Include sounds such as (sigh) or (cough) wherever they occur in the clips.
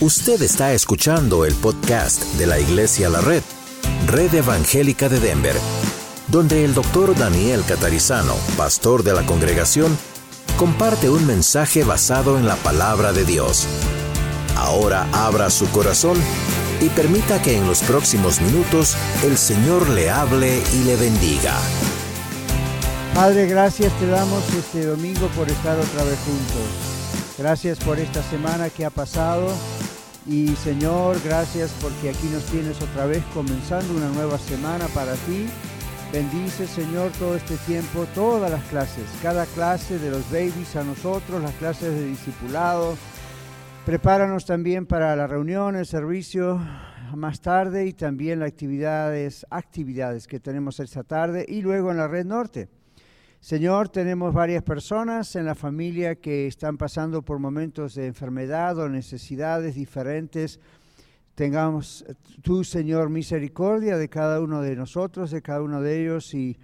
Usted está escuchando el podcast de la Iglesia La Red, Red Evangélica de Denver, donde el doctor Daniel Catarizano, pastor de la congregación, comparte un mensaje basado en la palabra de Dios. Ahora abra su corazón y permita que en los próximos minutos el Señor le hable y le bendiga. Padre, gracias te damos este domingo por estar otra vez juntos. Gracias por esta semana que ha pasado y Señor, gracias porque aquí nos tienes otra vez comenzando una nueva semana para ti. Bendice Señor todo este tiempo, todas las clases, cada clase de los babies a nosotros, las clases de discipulado. Prepáranos también para la reunión, el servicio más tarde y también las actividades, actividades que tenemos esta tarde y luego en la red norte. Señor, tenemos varias personas en la familia que están pasando por momentos de enfermedad o necesidades diferentes. Tengamos tú, Señor, misericordia de cada uno de nosotros, de cada uno de ellos y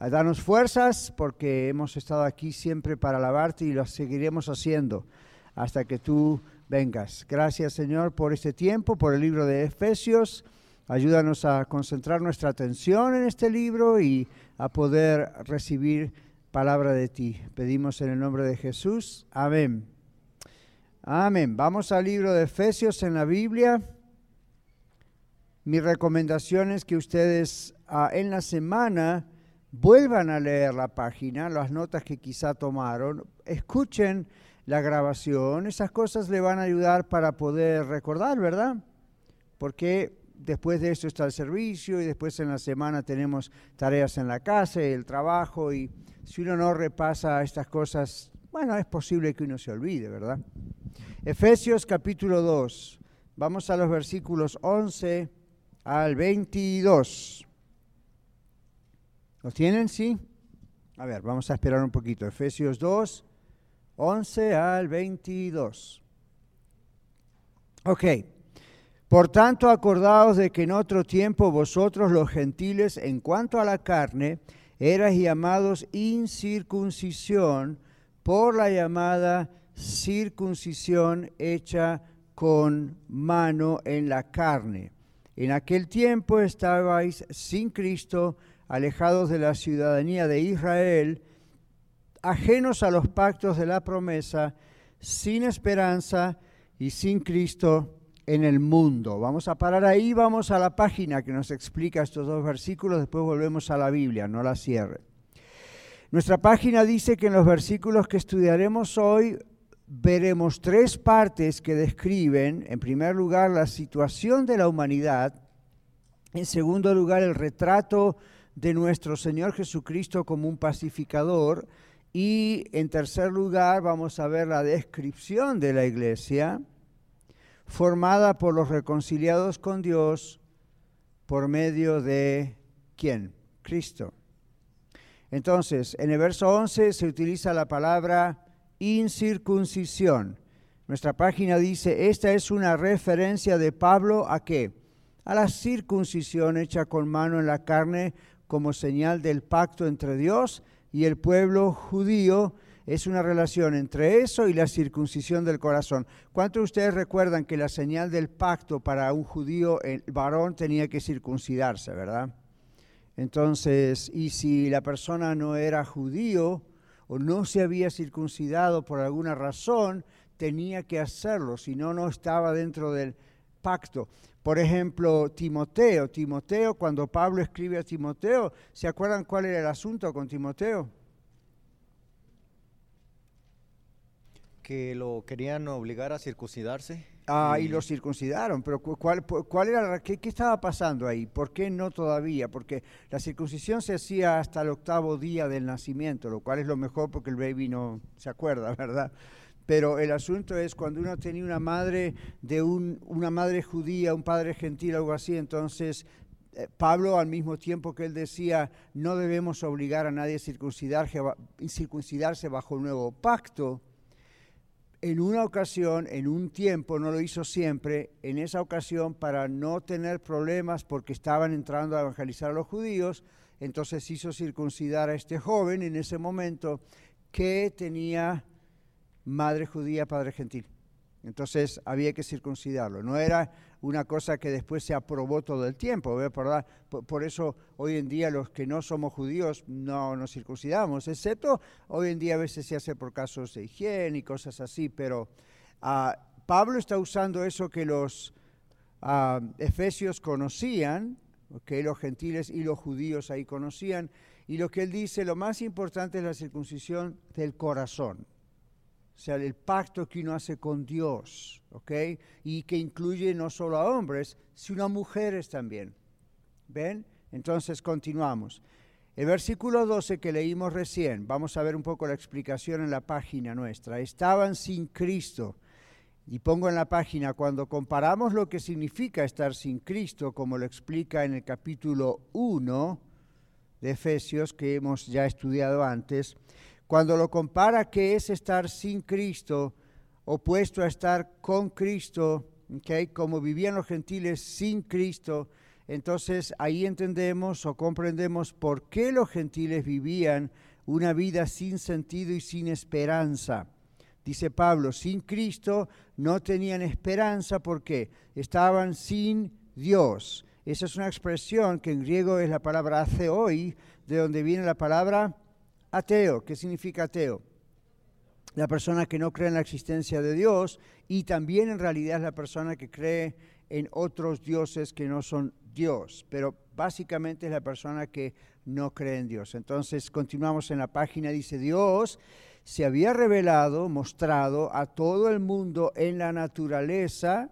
a darnos fuerzas porque hemos estado aquí siempre para alabarte y lo seguiremos haciendo hasta que tú vengas. Gracias, Señor, por este tiempo, por el libro de Efesios. Ayúdanos a concentrar nuestra atención en este libro y a poder recibir palabra de ti. Pedimos en el nombre de Jesús. Amén. Amén. Vamos al libro de Efesios en la Biblia. Mi recomendación es que ustedes ah, en la semana vuelvan a leer la página, las notas que quizá tomaron, escuchen la grabación, esas cosas le van a ayudar para poder recordar, ¿verdad? Porque después de esto está el servicio y después en la semana tenemos tareas en la casa y el trabajo y si uno no repasa estas cosas, bueno, es posible que uno se olvide, ¿verdad? Efesios capítulo 2, vamos a los versículos 11 al 22. ¿Los tienen? Sí. A ver, vamos a esperar un poquito. Efesios 2, 11 al 22. Ok. Por tanto, acordaos de que en otro tiempo vosotros los gentiles, en cuanto a la carne, eras llamados incircuncisión por la llamada circuncisión hecha con mano en la carne. En aquel tiempo estabais sin Cristo, alejados de la ciudadanía de Israel, ajenos a los pactos de la promesa, sin esperanza y sin Cristo en el mundo. Vamos a parar ahí, vamos a la página que nos explica estos dos versículos, después volvemos a la Biblia, no la cierre. Nuestra página dice que en los versículos que estudiaremos hoy veremos tres partes que describen, en primer lugar, la situación de la humanidad, en segundo lugar, el retrato de nuestro Señor Jesucristo como un pacificador, y en tercer lugar vamos a ver la descripción de la iglesia, formada por los reconciliados con Dios por medio de quién? Cristo. Entonces, en el verso 11 se utiliza la palabra incircuncisión. Nuestra página dice, esta es una referencia de Pablo a qué? A la circuncisión hecha con mano en la carne como señal del pacto entre Dios y el pueblo judío es una relación entre eso y la circuncisión del corazón. ¿Cuántos de ustedes recuerdan que la señal del pacto para un judío, el varón, tenía que circuncidarse, verdad? Entonces, y si la persona no era judío o no se había circuncidado por alguna razón, tenía que hacerlo, si no, no estaba dentro del pacto. Por ejemplo, Timoteo, Timoteo, cuando Pablo escribe a Timoteo, ¿se acuerdan cuál era el asunto con Timoteo? Que lo querían obligar a circuncidarse. Ah, y, lo circuncidaron, pero ¿cuál, cuál era, qué, qué, estaba pasando ahí? ¿Por qué no todavía? Porque la circuncisión se hacía hasta el octavo día del nacimiento, lo cual es lo mejor porque el baby no se acuerda, (laughs) ¿verdad? Pero el asunto es cuando uno tenía una madre de un, una madre judía, un padre gentil, algo así, entonces eh, Pablo, al mismo tiempo que él decía, no debemos obligar a nadie a circuncidarse, circuncidarse bajo el nuevo pacto, en una ocasión, en un tiempo, no lo hizo siempre, en esa ocasión para no tener problemas porque estaban entrando a evangelizar a los judíos, entonces hizo circuncidar a este joven en ese momento que tenía madre judía, padre gentil. Entonces había que circuncidarlo. No era una cosa que después se aprobó todo el tiempo. Por, eso hoy en día los que no somos judíos no nos circuncidamos, excepto hoy en día a veces se hace por casos de higiene y cosas así, pero ah, Pablo está usando eso que los ah, efesios conocían, que los gentiles y los judíos ahí conocían, y lo que él dice, lo más importante es la circuncisión del corazón o sea, el pacto que uno hace con Dios, ¿ok? Y que incluye no solo a hombres, sino a mujeres también. ¿Ven? Entonces continuamos. El versículo 12 que leímos recién, vamos a ver un poco la explicación en la página nuestra. Estaban sin Cristo. Y pongo en la página, cuando comparamos lo que significa estar sin Cristo, como lo explica en el capítulo 1 de Efesios, que hemos ya estudiado antes, cuando lo compara que es estar sin Cristo, opuesto a estar con Cristo, okay, como vivían los gentiles sin Cristo, entonces ahí entendemos o comprendemos por qué los gentiles vivían una vida sin sentido y sin esperanza. Dice Pablo, sin Cristo no tenían esperanza porque estaban sin Dios. Esa es una expresión que en griego es la palabra hoy, de donde viene la palabra Ateo, ¿qué significa ateo? La persona que no cree en la existencia de Dios y también en realidad es la persona que cree en otros dioses que no son Dios, pero básicamente es la persona que no cree en Dios. Entonces continuamos en la página, dice Dios se había revelado, mostrado a todo el mundo en la naturaleza,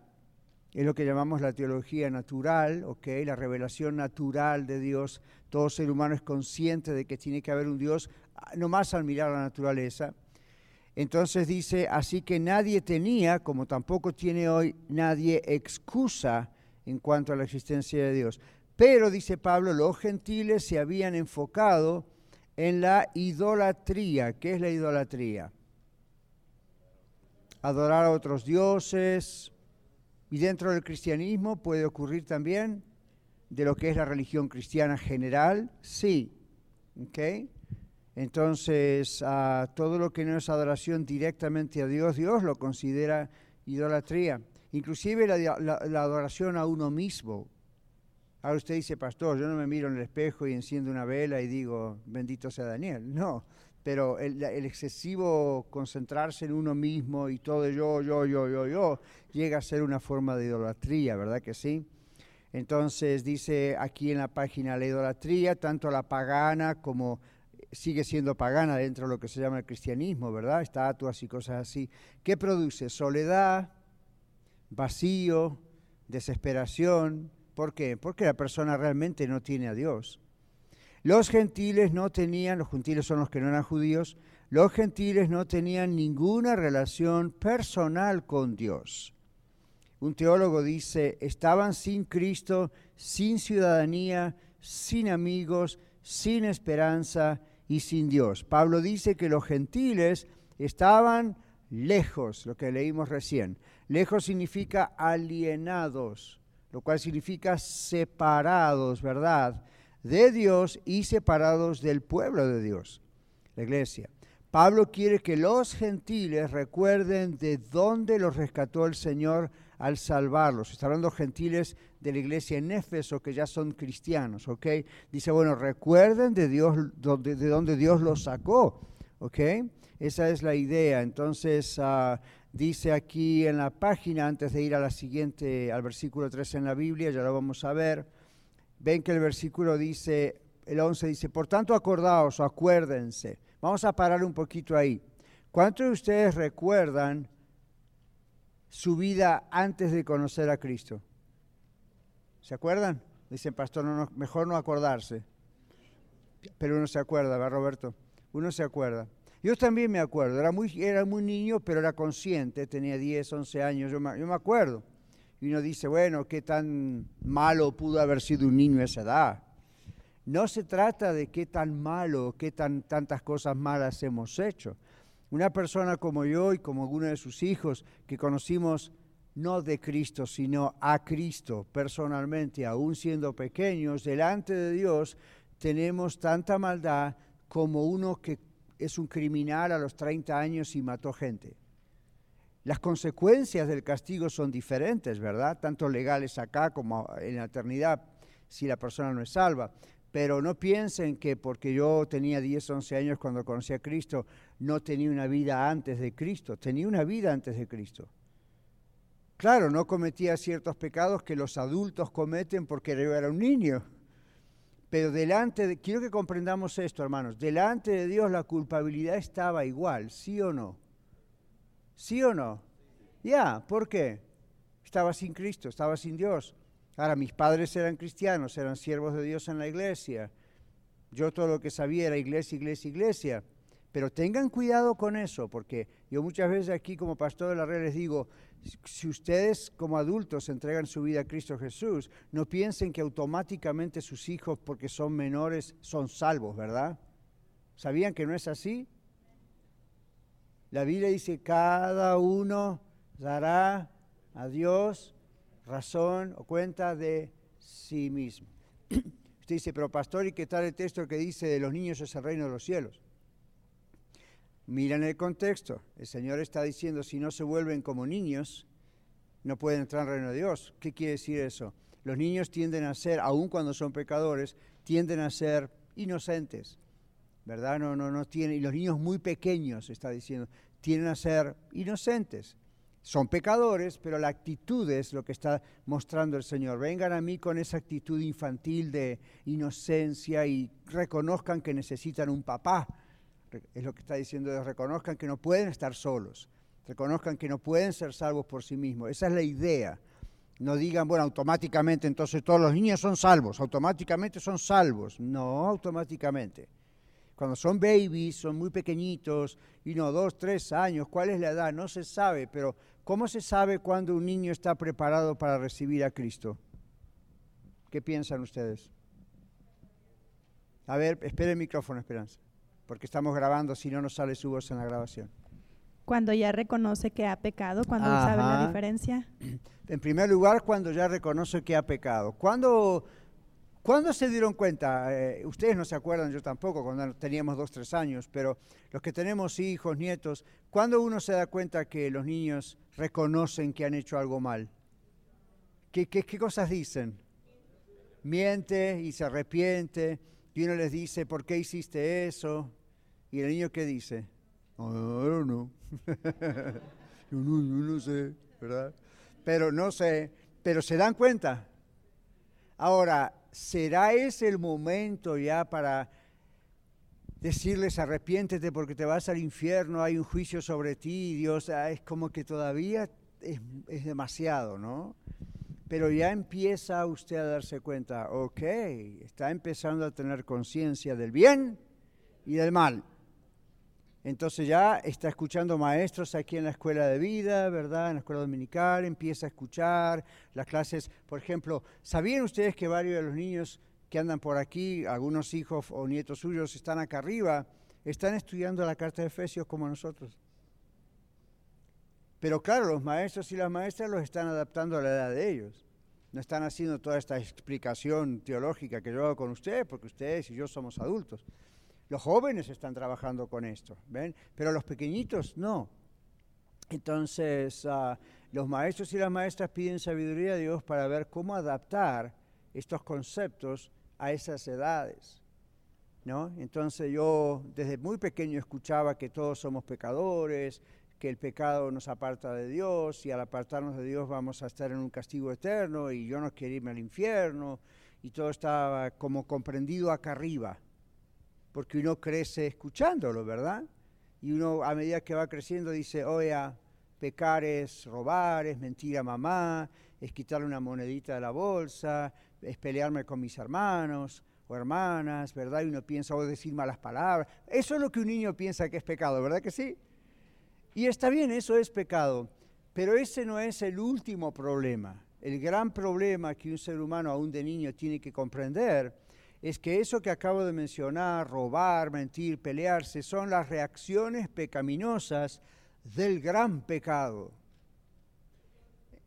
es lo que llamamos la teología natural, ¿ok? La revelación natural de Dios. Todo ser humano es consciente de que tiene que haber un Dios nomás al mirar la naturaleza. Entonces dice, así que nadie tenía, como tampoco tiene hoy nadie, excusa en cuanto a la existencia de Dios. Pero, dice Pablo, los gentiles se habían enfocado en la idolatría. ¿Qué es la idolatría? Adorar a otros dioses. Y dentro del cristianismo puede ocurrir también de lo que es la religión cristiana general. Sí. ¿Okay? Entonces, todo lo que no es adoración directamente a Dios, Dios lo considera idolatría. Inclusive la, adoración a uno mismo. Ahora usted dice, pastor, yo no me miro en el espejo y enciendo una vela y digo, bendito sea Daniel. (laughs) No, pero el, el, excesivo concentrarse en uno mismo y todo yo, yo, yo, yo, yo, llega a ser una forma de idolatría, ¿verdad que sí? Entonces dice aquí en la página la idolatría, tanto la pagana como sigue siendo pagana dentro de lo que se llama el cristianismo, ¿verdad? Estatuas y cosas así. ¿Qué produce? Soledad, vacío, desesperación. ¿Por qué? Porque la persona realmente no tiene a Dios. Los gentiles no tenían, los gentiles son los que no eran judíos, los gentiles no tenían ninguna relación personal con Dios. Un teólogo dice, estaban sin Cristo, sin ciudadanía, sin amigos, sin esperanza y sin Dios. Pablo dice que los gentiles estaban lejos, lo que leímos recién. Lejos significa alienados, lo cual significa separados, ¿verdad? De Dios y separados del pueblo de Dios, la iglesia. Pablo quiere que los gentiles recuerden de dónde los rescató el Señor al salvarlos. Está hablando gentiles de la iglesia en Éfeso que ya son cristianos, ¿ok? Dice, bueno, recuerden de Dios, de dónde Dios los sacó, ¿ok? Esa es la idea. Entonces, ah, dice aquí en la página, antes de ir a la siguiente, al versículo 13 en la Biblia, ya lo vamos a ver, ven que el versículo dice, el 11 dice, por tanto acordaos, acuérdense. Vamos a parar un poquito ahí. ¿Cuántos de ustedes recuerdan su vida antes de conocer a Cristo. ¿Se acuerdan? Dicen, pastor, no, mejor no acordarse. Pero uno se acuerda, ¿verdad, Roberto? Uno se acuerda. Yo también me acuerdo, era muy, era muy niño, pero era consciente, tenía 10, 11 años, yo me, yo me acuerdo. Y uno dice, bueno, qué tan malo pudo haber sido un niño a esa edad. No se trata de qué tan malo, qué tan, tantas cosas malas hemos hecho. Una persona como yo y como alguno de sus hijos que conocimos no de Cristo, sino a Cristo personalmente, aún siendo pequeños, delante de Dios, tenemos tanta maldad como uno que es un criminal a los 30 años y mató gente. Las consecuencias del castigo son diferentes, ¿verdad? Tanto legales acá como en la eternidad, si la persona no es salva. Pero no piensen que porque yo tenía 10, 11 años cuando conocí a Cristo, no tenía una vida antes de Cristo. Tenía una vida antes de Cristo. Claro, no cometía ciertos pecados que los adultos cometen porque yo era un niño. Pero delante de, quiero que comprendamos esto, hermanos, delante de Dios la culpabilidad estaba igual, ¿sí o no? ¿Sí o no? Ya, ¿por qué? Estaba sin Cristo, estaba sin Dios. Ahora, mis padres eran cristianos, eran siervos de Dios en la iglesia. Yo todo lo que sabía era iglesia, iglesia, iglesia. Pero tengan cuidado con eso, porque yo muchas veces aquí como pastor de la red les digo, si ustedes como adultos entregan su vida a Cristo Jesús, no piensen que automáticamente sus hijos, porque son menores, son salvos, ¿verdad? ¿Sabían que no es así? La Biblia dice, cada uno dará a Dios razón o cuenta de sí mismo. (clears throat) Usted dice, pero pastor, ¿y qué tal el texto que dice de los niños es el reino de los cielos? Miren el contexto. El Señor está diciendo, si no se vuelven como niños, no pueden entrar al reino de Dios. ¿Qué quiere decir eso? Los niños tienden a ser, aun cuando son pecadores, tienden a ser inocentes. ¿Verdad? No, no, no tienen, y los niños muy pequeños, está diciendo, tienden a ser inocentes. Son pecadores, pero la actitud es lo que está mostrando el Señor. Vengan a mí con esa actitud infantil de inocencia y reconozcan que necesitan un papá es lo que está diciendo reconozcan que no pueden estar solos, reconozcan que no pueden ser salvos por sí mismos. Esa es la idea. No digan, bueno, automáticamente entonces todos los niños son salvos, automáticamente son salvos. No, automáticamente. Cuando son babies, son muy pequeñitos, y no, dos, tres años, ¿cuál es la edad? No se sabe, pero ¿cómo se sabe cuando un niño está preparado para recibir a Cristo? ¿Qué piensan ustedes? A ver, espere el micrófono, Esperanza porque estamos grabando, si no, no sale su voz en la grabación. Cuando ya reconoce que ha pecado, cuando sabe la diferencia. En primer lugar, cuando ya reconoce que ha pecado. ¿Cuándo, ¿cuándo se dieron cuenta? Eh, ustedes no se acuerdan, yo tampoco, cuando teníamos dos, tres años, pero los que tenemos hijos, nietos, ¿cuándo uno se da cuenta que los niños reconocen que han hecho algo mal? ¿Qué, qué, qué cosas dicen? Miente y se arrepiente y uno les dice, ¿por qué hiciste eso? Y el niño, ¿qué dice? No, no, (laughs) yo no, no sé, ¿verdad? Pero no sé, pero se dan cuenta. Ahora, ¿será ese el momento ya para decirles arrepiéntete porque te vas al infierno, hay un juicio sobre ti, Dios, ah, es como que todavía es, es demasiado, ¿no? Pero ya empieza usted a darse cuenta, ok, está empezando a tener conciencia del bien y del mal. Entonces ya está escuchando maestros aquí en la escuela de vida, ¿verdad? En la escuela dominical, empieza a escuchar las clases. Por ejemplo, ¿sabían ustedes que varios de los niños que andan por aquí, algunos hijos o nietos suyos están acá arriba, están estudiando la carta de Efesios como nosotros? Pero claro, los maestros y las maestras los están adaptando a la edad de ellos. No están haciendo toda esta explicación teológica que yo hago con ustedes, porque ustedes y yo somos adultos. Los jóvenes están trabajando con esto, ¿ven? Pero los pequeñitos no. Entonces, ah, los maestros y las maestras piden sabiduría a Dios para ver cómo adaptar estos conceptos a esas edades. ¿no? Entonces yo desde muy pequeño escuchaba que todos somos pecadores, que el pecado nos aparta de Dios y al apartarnos de Dios vamos a estar en un castigo eterno y yo no quiero irme al infierno y todo estaba como comprendido acá arriba, porque uno crece escuchándolo, ¿verdad? Y uno a medida que va creciendo dice, oye, pecar es robar, es mentir a mamá, es quitarle una monedita de la bolsa, es pelearme con mis hermanos o hermanas, ¿verdad? Y uno piensa, o decir malas palabras. Eso es lo que un niño piensa que es pecado, ¿verdad que sí? Y está bien, eso es pecado, pero ese no es el último problema. El gran problema que un ser humano, aún de niño, tiene que comprender es que eso que acabo de mencionar, robar, mentir, pelearse, son las reacciones pecaminosas del gran pecado.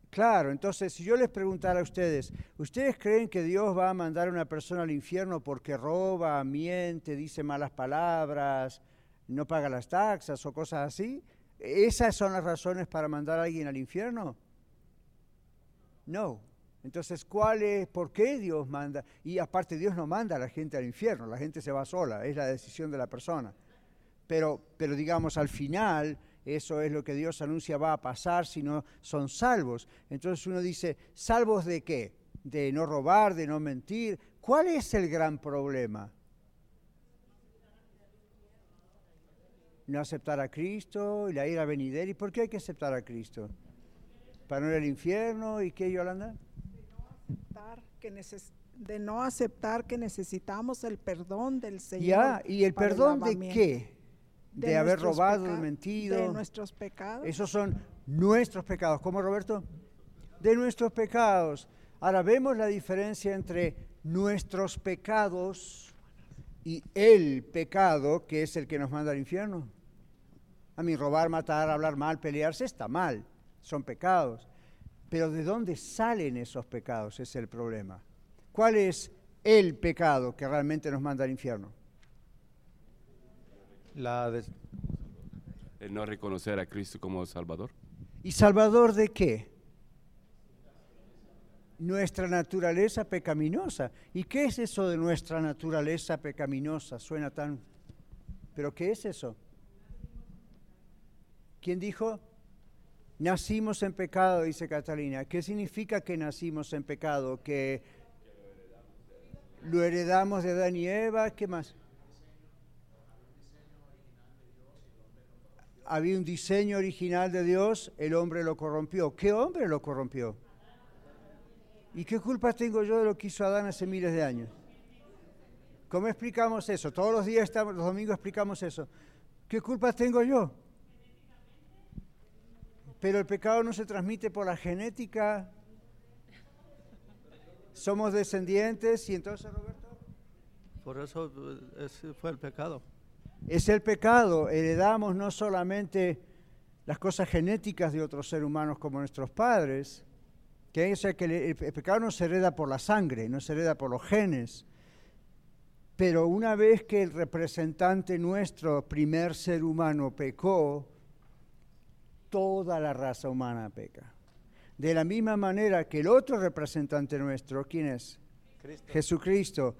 Claro, entonces si yo les preguntara a ustedes, ¿ustedes creen que Dios va a mandar a una persona al infierno porque roba, miente, dice malas palabras, no paga las taxas o cosas así? ¿Esas son las razones para mandar a alguien al infierno? No. Entonces, ¿cuál es, por qué Dios manda? Y aparte, Dios no manda a la gente al infierno, la gente se va sola, es la decisión de la persona. Pero, pero digamos, al final, eso es lo que Dios anuncia va a pasar si no son salvos. Entonces uno dice, ¿salvos de qué? De no robar, de no mentir. ¿Cuál es el gran problema? No aceptar a Cristo y la ira venidera. ¿Y por qué hay que aceptar a Cristo? ¿Para no ir al infierno? ¿Y qué, Yolanda? De no aceptar que necesitamos el perdón del Señor. Ya, ¿y el perdón de qué? De, haber robado, mentido. De nuestros pecados. Esos son nuestros pecados. ¿Cómo, Roberto? De nuestros pecados. Ahora vemos la diferencia entre nuestros pecados y el pecado, que es el que nos manda al infierno. A mí robar, matar, hablar mal, pelearse está mal, son pecados. Pero ¿de dónde salen esos pecados? es el problema. ¿Cuál es el pecado que realmente nos manda al infierno? La de... El no reconocer a Cristo como Salvador. ¿Y Salvador de qué? Nuestra naturaleza pecaminosa. ¿Y qué es eso de nuestra naturaleza pecaminosa? Suena tan... ¿Pero qué es eso? ¿Quién dijo? Nacimos en pecado, dice Catalina. ¿Qué significa que nacimos en pecado? Que lo heredamos de Adán y Eva. ¿Qué más? Había un diseño original de Dios, el hombre lo corrompió. ¿Qué hombre lo corrompió? ¿Y qué culpa tengo yo de lo que hizo Adán hace miles de años? ¿Cómo explicamos eso? Todos los días, los domingos explicamos eso. ¿Qué culpa tengo yo? Pero el pecado no se transmite por la genética. Somos descendientes y entonces, Roberto. Por eso eh, fue el pecado. Es el pecado. Heredamos no solamente las cosas genéticas de otros seres humanos como nuestros padres, que, o que el, el pecado no se hereda por la sangre, no se hereda por los genes. Pero una vez que el representante nuestro, primer ser humano, pecó, toda la raza humana peca. De la misma manera que el otro representante nuestro, ¿quién es? Jesucristo,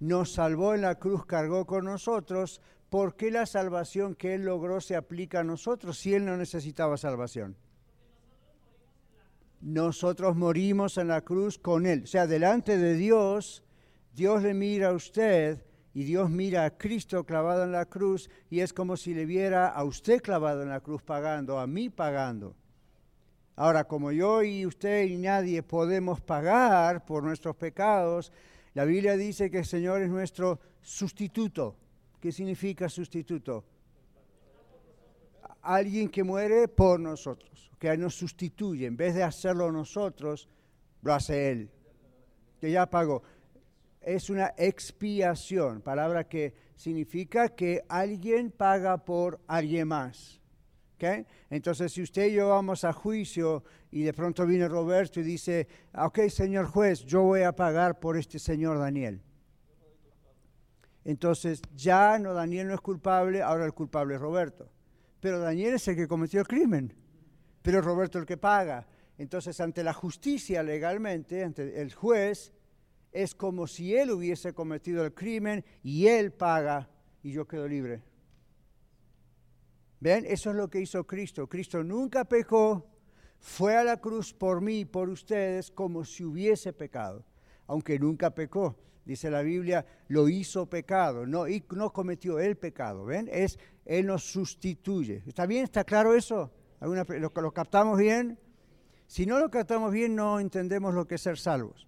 nos salvó en la cruz, cargó con nosotros, ¿por qué la salvación que Él logró se aplica a nosotros si Él no necesitaba salvación? Nosotros morimos en la cruz con Él. O sea, delante de Dios, Dios le mira a usted y Dios mira a Cristo clavado en la cruz y es como si le viera a usted clavado en la cruz pagando, a mí pagando. Ahora, como yo y usted y nadie podemos pagar por nuestros pecados, la Biblia dice que el Señor es nuestro sustituto. ¿Qué significa sustituto? Alguien que muere por nosotros, que nos sustituye. En vez de hacerlo nosotros, lo hace Él, que ya pagó es una expiación, palabra que significa que alguien paga por alguien más. ¿okay? Entonces, si usted y yo vamos a juicio y de pronto viene Roberto y dice, ok, señor juez, yo voy a pagar por este señor Daniel. Entonces, ya no, Daniel no es culpable, ahora el culpable es Roberto. Pero Daniel es el que cometió el crimen, pero Roberto el que paga. Entonces, ante la justicia legalmente, ante el juez, es como si él hubiese cometido el crimen y él paga y yo quedo libre. ¿Ven? Eso es lo que hizo Cristo. Cristo nunca pecó, fue a la cruz por mí y por ustedes como si hubiese pecado, aunque nunca pecó. Dice la Biblia, lo hizo pecado, no, y no cometió el pecado. ¿Ven? Es, él nos sustituye. ¿Está bien? ¿Está claro eso? ¿Lo, ¿Lo captamos bien? Si no lo captamos bien, no entendemos lo que es ser salvos.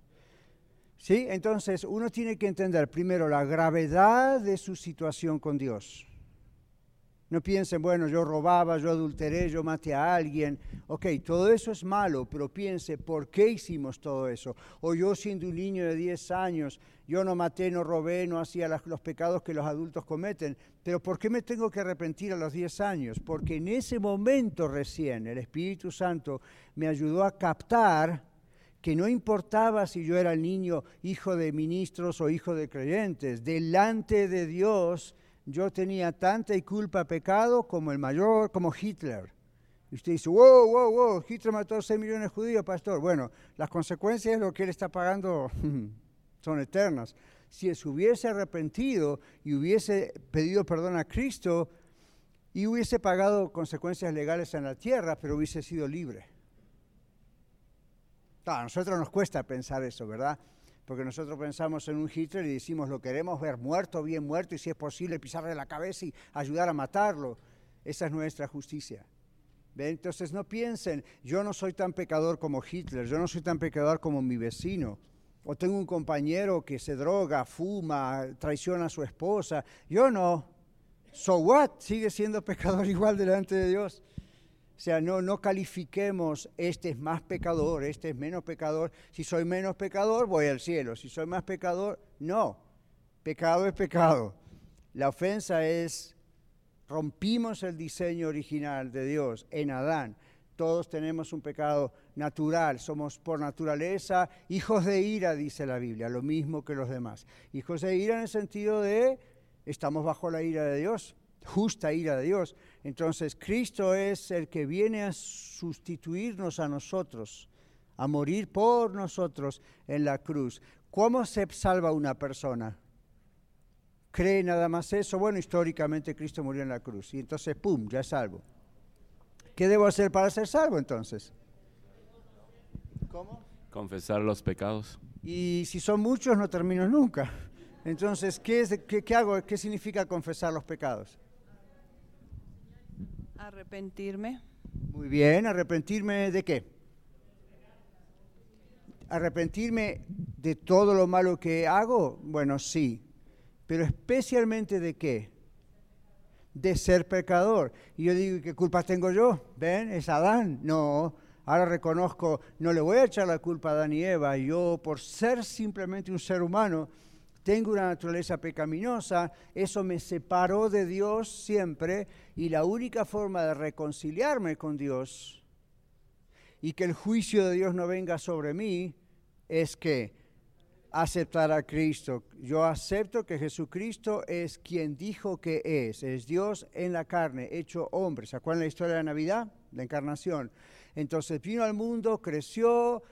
¿Sí? Entonces uno tiene que entender primero la gravedad de su situación con Dios. No piensen, bueno, yo robaba, yo adulteré, yo maté a alguien. Ok, todo eso es malo, pero piense, ¿por qué hicimos todo eso? O yo siendo un niño de 10 años, yo no maté, no robé, no hacía los pecados que los adultos cometen. Pero ¿por qué me tengo que arrepentir a los 10 años? Porque en ese momento recién el Espíritu Santo me ayudó a captar que no importaba si yo era el niño hijo de ministros o hijo de creyentes, delante de Dios yo tenía tanta y culpa pecado como el mayor, como Hitler. Y usted dice, wow, wow, wow, Hitler mató 6 millones de judíos, pastor. Bueno, las consecuencias de lo que él está pagando (laughs) son eternas. Si se hubiese arrepentido y hubiese pedido perdón a Cristo y hubiese pagado consecuencias legales en la tierra, pero hubiese sido libre. A nosotros nos cuesta pensar eso, ¿verdad? Porque nosotros pensamos en un Hitler y decimos, lo queremos ver muerto, bien muerto, y si es posible pisarle la cabeza y ayudar a matarlo. Esa es nuestra justicia. Entonces no piensen, yo no soy tan pecador como Hitler, yo no soy tan pecador como mi vecino, o tengo un compañero que se droga, fuma, traiciona a su esposa. Yo no. So what? Sigue siendo pecador (laughs) igual delante de Dios. O sea, no, califiquemos, este es más pecador, este es menos pecador. Si soy menos pecador, voy al cielo. Si soy más pecador, no. Pecado es pecado. La ofensa es rompimos el diseño original de Dios en Adán. Todos tenemos un pecado natural, somos por naturaleza hijos de ira, dice la Biblia, lo mismo que los demás. Hijos de ira en el sentido de estamos bajo la ira de Dios, justa ira de Dios. Entonces Cristo es el que viene a sustituirnos a nosotros, a morir por nosotros en la cruz. ¿Cómo se salva una persona? cree nada más eso, bueno, históricamente Cristo murió en la cruz y entonces, ¡pum!, ya es salvo. ¿Qué debo hacer para ser salvo entonces? ¿Cómo? Confesar los pecados. Y si son muchos, no termino nunca. Entonces, ¿qué, qué hago? ¿Qué significa confesar los pecados? Arrepentirme. Muy bien, arrepentirme de qué? Arrepentirme de todo lo malo que hago. Bueno, sí, pero especialmente de qué? De ser pecador. Y yo digo, ¿qué culpa tengo yo? ¿Ven? Es Adán. No, ahora reconozco, no le voy a echar la culpa a Adán y Eva. Yo, por ser simplemente un ser humano, tengo una naturaleza pecaminosa, eso me separó de Dios siempre y la única forma de reconciliarme con Dios y que el juicio de Dios no venga sobre mí es que aceptar a Cristo. Yo acepto que Jesucristo es quien dijo que es, es Dios en la carne, hecho hombre. ¿Se acuerdan la historia de Navidad? La encarnación. Entonces vino al mundo, creció,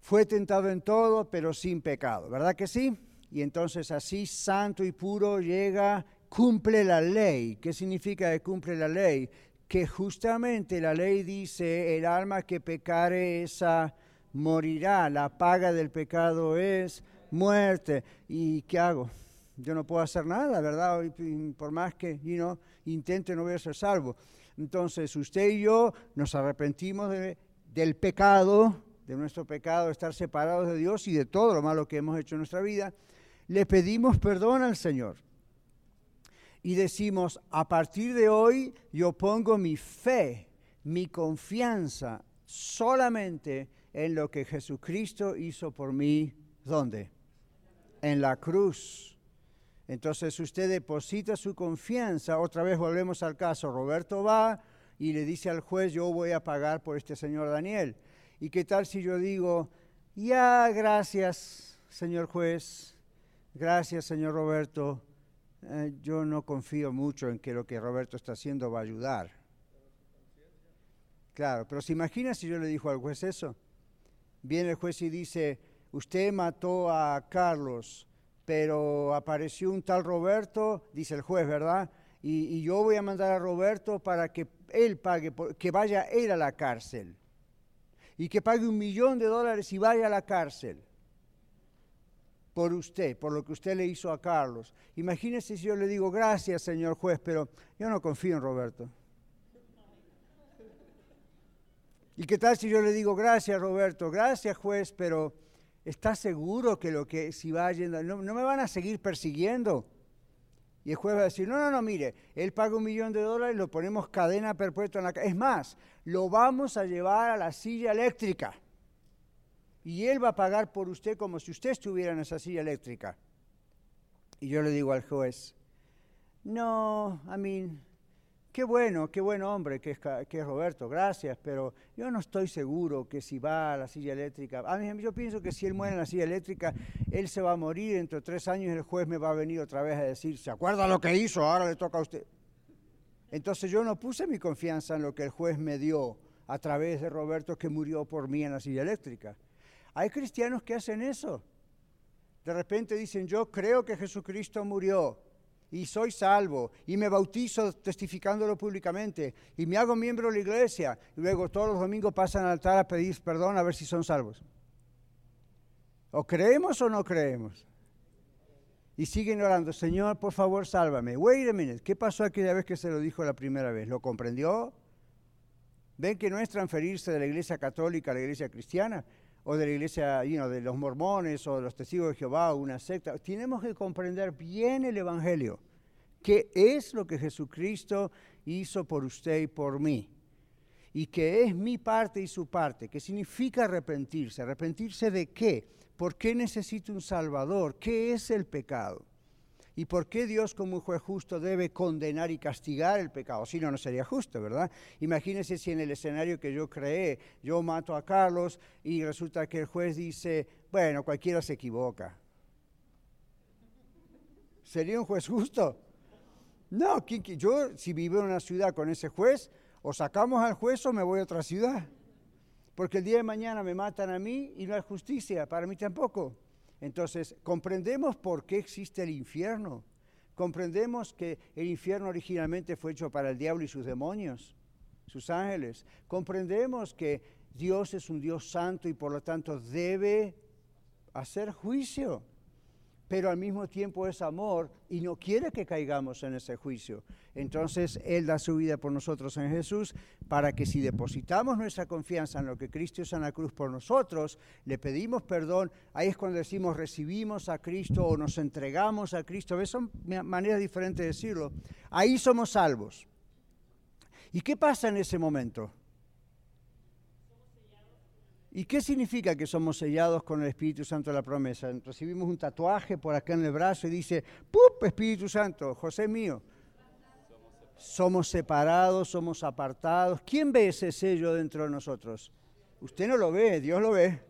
fue tentado en todo, pero sin pecado, ¿verdad que sí? Y entonces así, santo y puro, llega, cumple la ley. ¿Qué significa que cumple la ley? Que justamente la ley dice, el alma que pecare esa morirá, la paga del pecado es muerte. ¿Y qué hago? Yo no puedo hacer nada, ¿verdad? Por más que you intente, no voy a ser salvo. Entonces, usted y yo nos arrepentimos del pecado, de nuestro pecado, de estar separados de Dios y de todo lo malo que hemos hecho en nuestra vida. Le pedimos perdón al Señor. Y decimos, a partir de hoy yo pongo mi fe, mi confianza solamente en lo que Jesucristo hizo por mí, ¿dónde? En la cruz. Entonces usted deposita su confianza, otra vez volvemos al caso, Roberto va y le dice al juez, yo voy a pagar por este señor Daniel. ¿Y qué tal si yo digo, ya, gracias, señor juez, gracias, señor Roberto, eh, yo no confío mucho en que lo que Roberto está haciendo va a ayudar. Claro, pero ¿se imagina si yo le dijo al juez eso? Viene el juez y dice, usted mató a Carlos, pero apareció un tal Roberto, dice el juez, ¿verdad? Y, yo voy a mandar a Roberto para que él pague, que vaya él a la cárcel. Y que pague un millón de dólares y vaya a la cárcel por usted, por lo que usted le hizo a Carlos. Imagínese si yo le digo, gracias, señor juez, pero yo no confío en Roberto. ¿Y qué tal si yo le digo, gracias Roberto, gracias juez, pero ¿estás seguro que lo que si va yendo, no, me van a seguir persiguiendo? Y el juez va a decir, no, no, no, mire, él paga un millón de dólares, lo ponemos cadena perpetua en la. Es más, lo vamos a llevar a la silla eléctrica. Y él va a pagar por usted como si usted estuviera en esa silla eléctrica. Y yo le digo al juez, no, I mean, Qué bueno, qué buen hombre que es, Roberto, gracias, pero yo no estoy seguro que si va a la silla eléctrica, a mí, yo pienso que si él muere en la silla eléctrica, él se va a morir, dentro de tres años el juez me va a venir otra vez a decir, ¿se acuerda lo que hizo? Ahora le toca a usted. Entonces yo no puse mi confianza en lo que el juez me dio a través de Roberto que murió por mí en la silla eléctrica. Hay cristianos que hacen eso. De repente dicen, yo creo que Jesucristo murió y soy salvo y me bautizo testificándolo públicamente y me hago miembro de la iglesia y luego todos los domingos pasan al altar a pedir perdón a ver si son salvos. ¿O creemos o no creemos? Y siguen orando, Señor, por favor, sálvame. Wait a minute, ¿qué pasó aquella vez que se lo dijo la primera vez? ¿Lo comprendió? ¿Ven que no es transferirse de la iglesia católica a la iglesia cristiana? O de la iglesia, de los mormones o de los testigos de Jehová o una secta. Tenemos que comprender bien el Evangelio, que es lo que Jesucristo hizo por usted y por mí. Y que es mi parte y su parte, que significa arrepentirse. ¿Arrepentirse de qué? ¿Por qué necesito un Salvador? ¿Qué es el pecado? ¿Y por qué Dios como un juez justo debe condenar y castigar el pecado? Si no, no sería justo, ¿verdad? Imagínense si en el escenario que yo creé, yo mato a Carlos y resulta que el juez dice, bueno, cualquiera se equivoca. ¿Sería un juez justo? No, yo si vivo en una ciudad con ese juez, o sacamos al juez o me voy a otra ciudad. Porque el día de mañana me matan a mí y no hay justicia, para mí tampoco. Entonces, comprendemos por qué existe el infierno. Comprendemos que el infierno originalmente fue hecho para el diablo y sus demonios, sus ángeles. Comprendemos que Dios es un Dios santo y por lo tanto debe hacer juicio pero al mismo tiempo es amor y no quiere que caigamos en ese juicio. Entonces Él da su vida por nosotros en Jesús para que si depositamos nuestra confianza en lo que Cristo hizo en la cruz por nosotros, le pedimos perdón, ahí es cuando decimos recibimos a Cristo o nos entregamos a Cristo, ¿ves? Son maneras diferentes de decirlo. Ahí somos salvos. ¿Y qué pasa en ese momento? ¿Y qué significa que somos sellados con el Espíritu Santo de la promesa? Recibimos un tatuaje por acá en el brazo y dice, ¡pup! Espíritu Santo, José mío. Somos separados, somos apartados. ¿Quién ve ese sello dentro de nosotros? Usted no lo ve, Dios lo ve.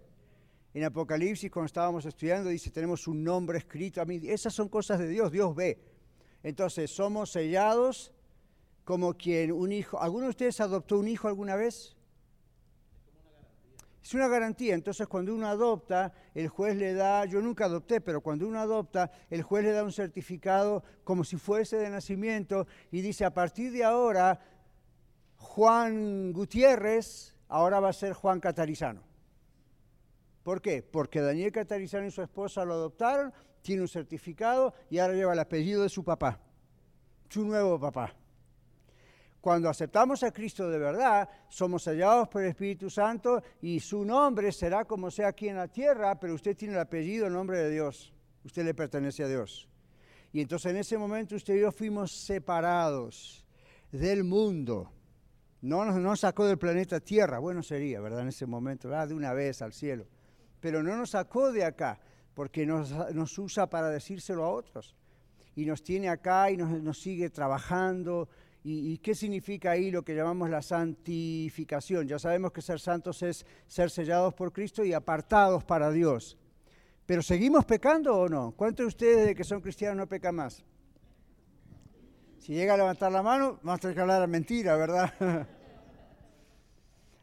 En Apocalipsis, cuando estábamos estudiando, dice, tenemos un nombre escrito. A mí, esas son cosas de Dios, Dios ve. Entonces, somos sellados como quien un hijo. ¿Alguno de ustedes adoptó un hijo alguna vez? Es una garantía, entonces cuando uno adopta, el juez le da, yo nunca adopté, pero cuando uno adopta, el juez le da un certificado como si fuese de nacimiento y dice, a partir de ahora, Juan Gutiérrez ahora va a ser Juan Catarizano. ¿Por qué? Porque Daniel Catarizano y su esposa lo adoptaron, tiene un certificado y ahora lleva el apellido de su papá, su nuevo papá. Cuando aceptamos a Cristo de verdad, somos sellados por el Espíritu Santo y su nombre será como sea aquí en la tierra, pero usted tiene el apellido, el nombre de Dios. Usted le pertenece a Dios. Y entonces en ese momento usted y yo fuimos separados del mundo. No nos, sacó del planeta Tierra, bueno sería, ¿verdad? En ese momento, ¿verdad? de una vez al cielo. Pero no nos sacó de acá, porque nos, nos usa para decírselo a otros. Y nos tiene acá y nos, nos sigue trabajando ¿Y, qué significa ahí lo que llamamos la santificación? Ya sabemos que ser santos es ser sellados por Cristo y apartados para Dios. ¿Pero seguimos pecando o no? ¿Cuántos de ustedes de que son cristianos no pecan más? Si llega a levantar la mano, vamos a tener que la mentira, ¿verdad? (laughs)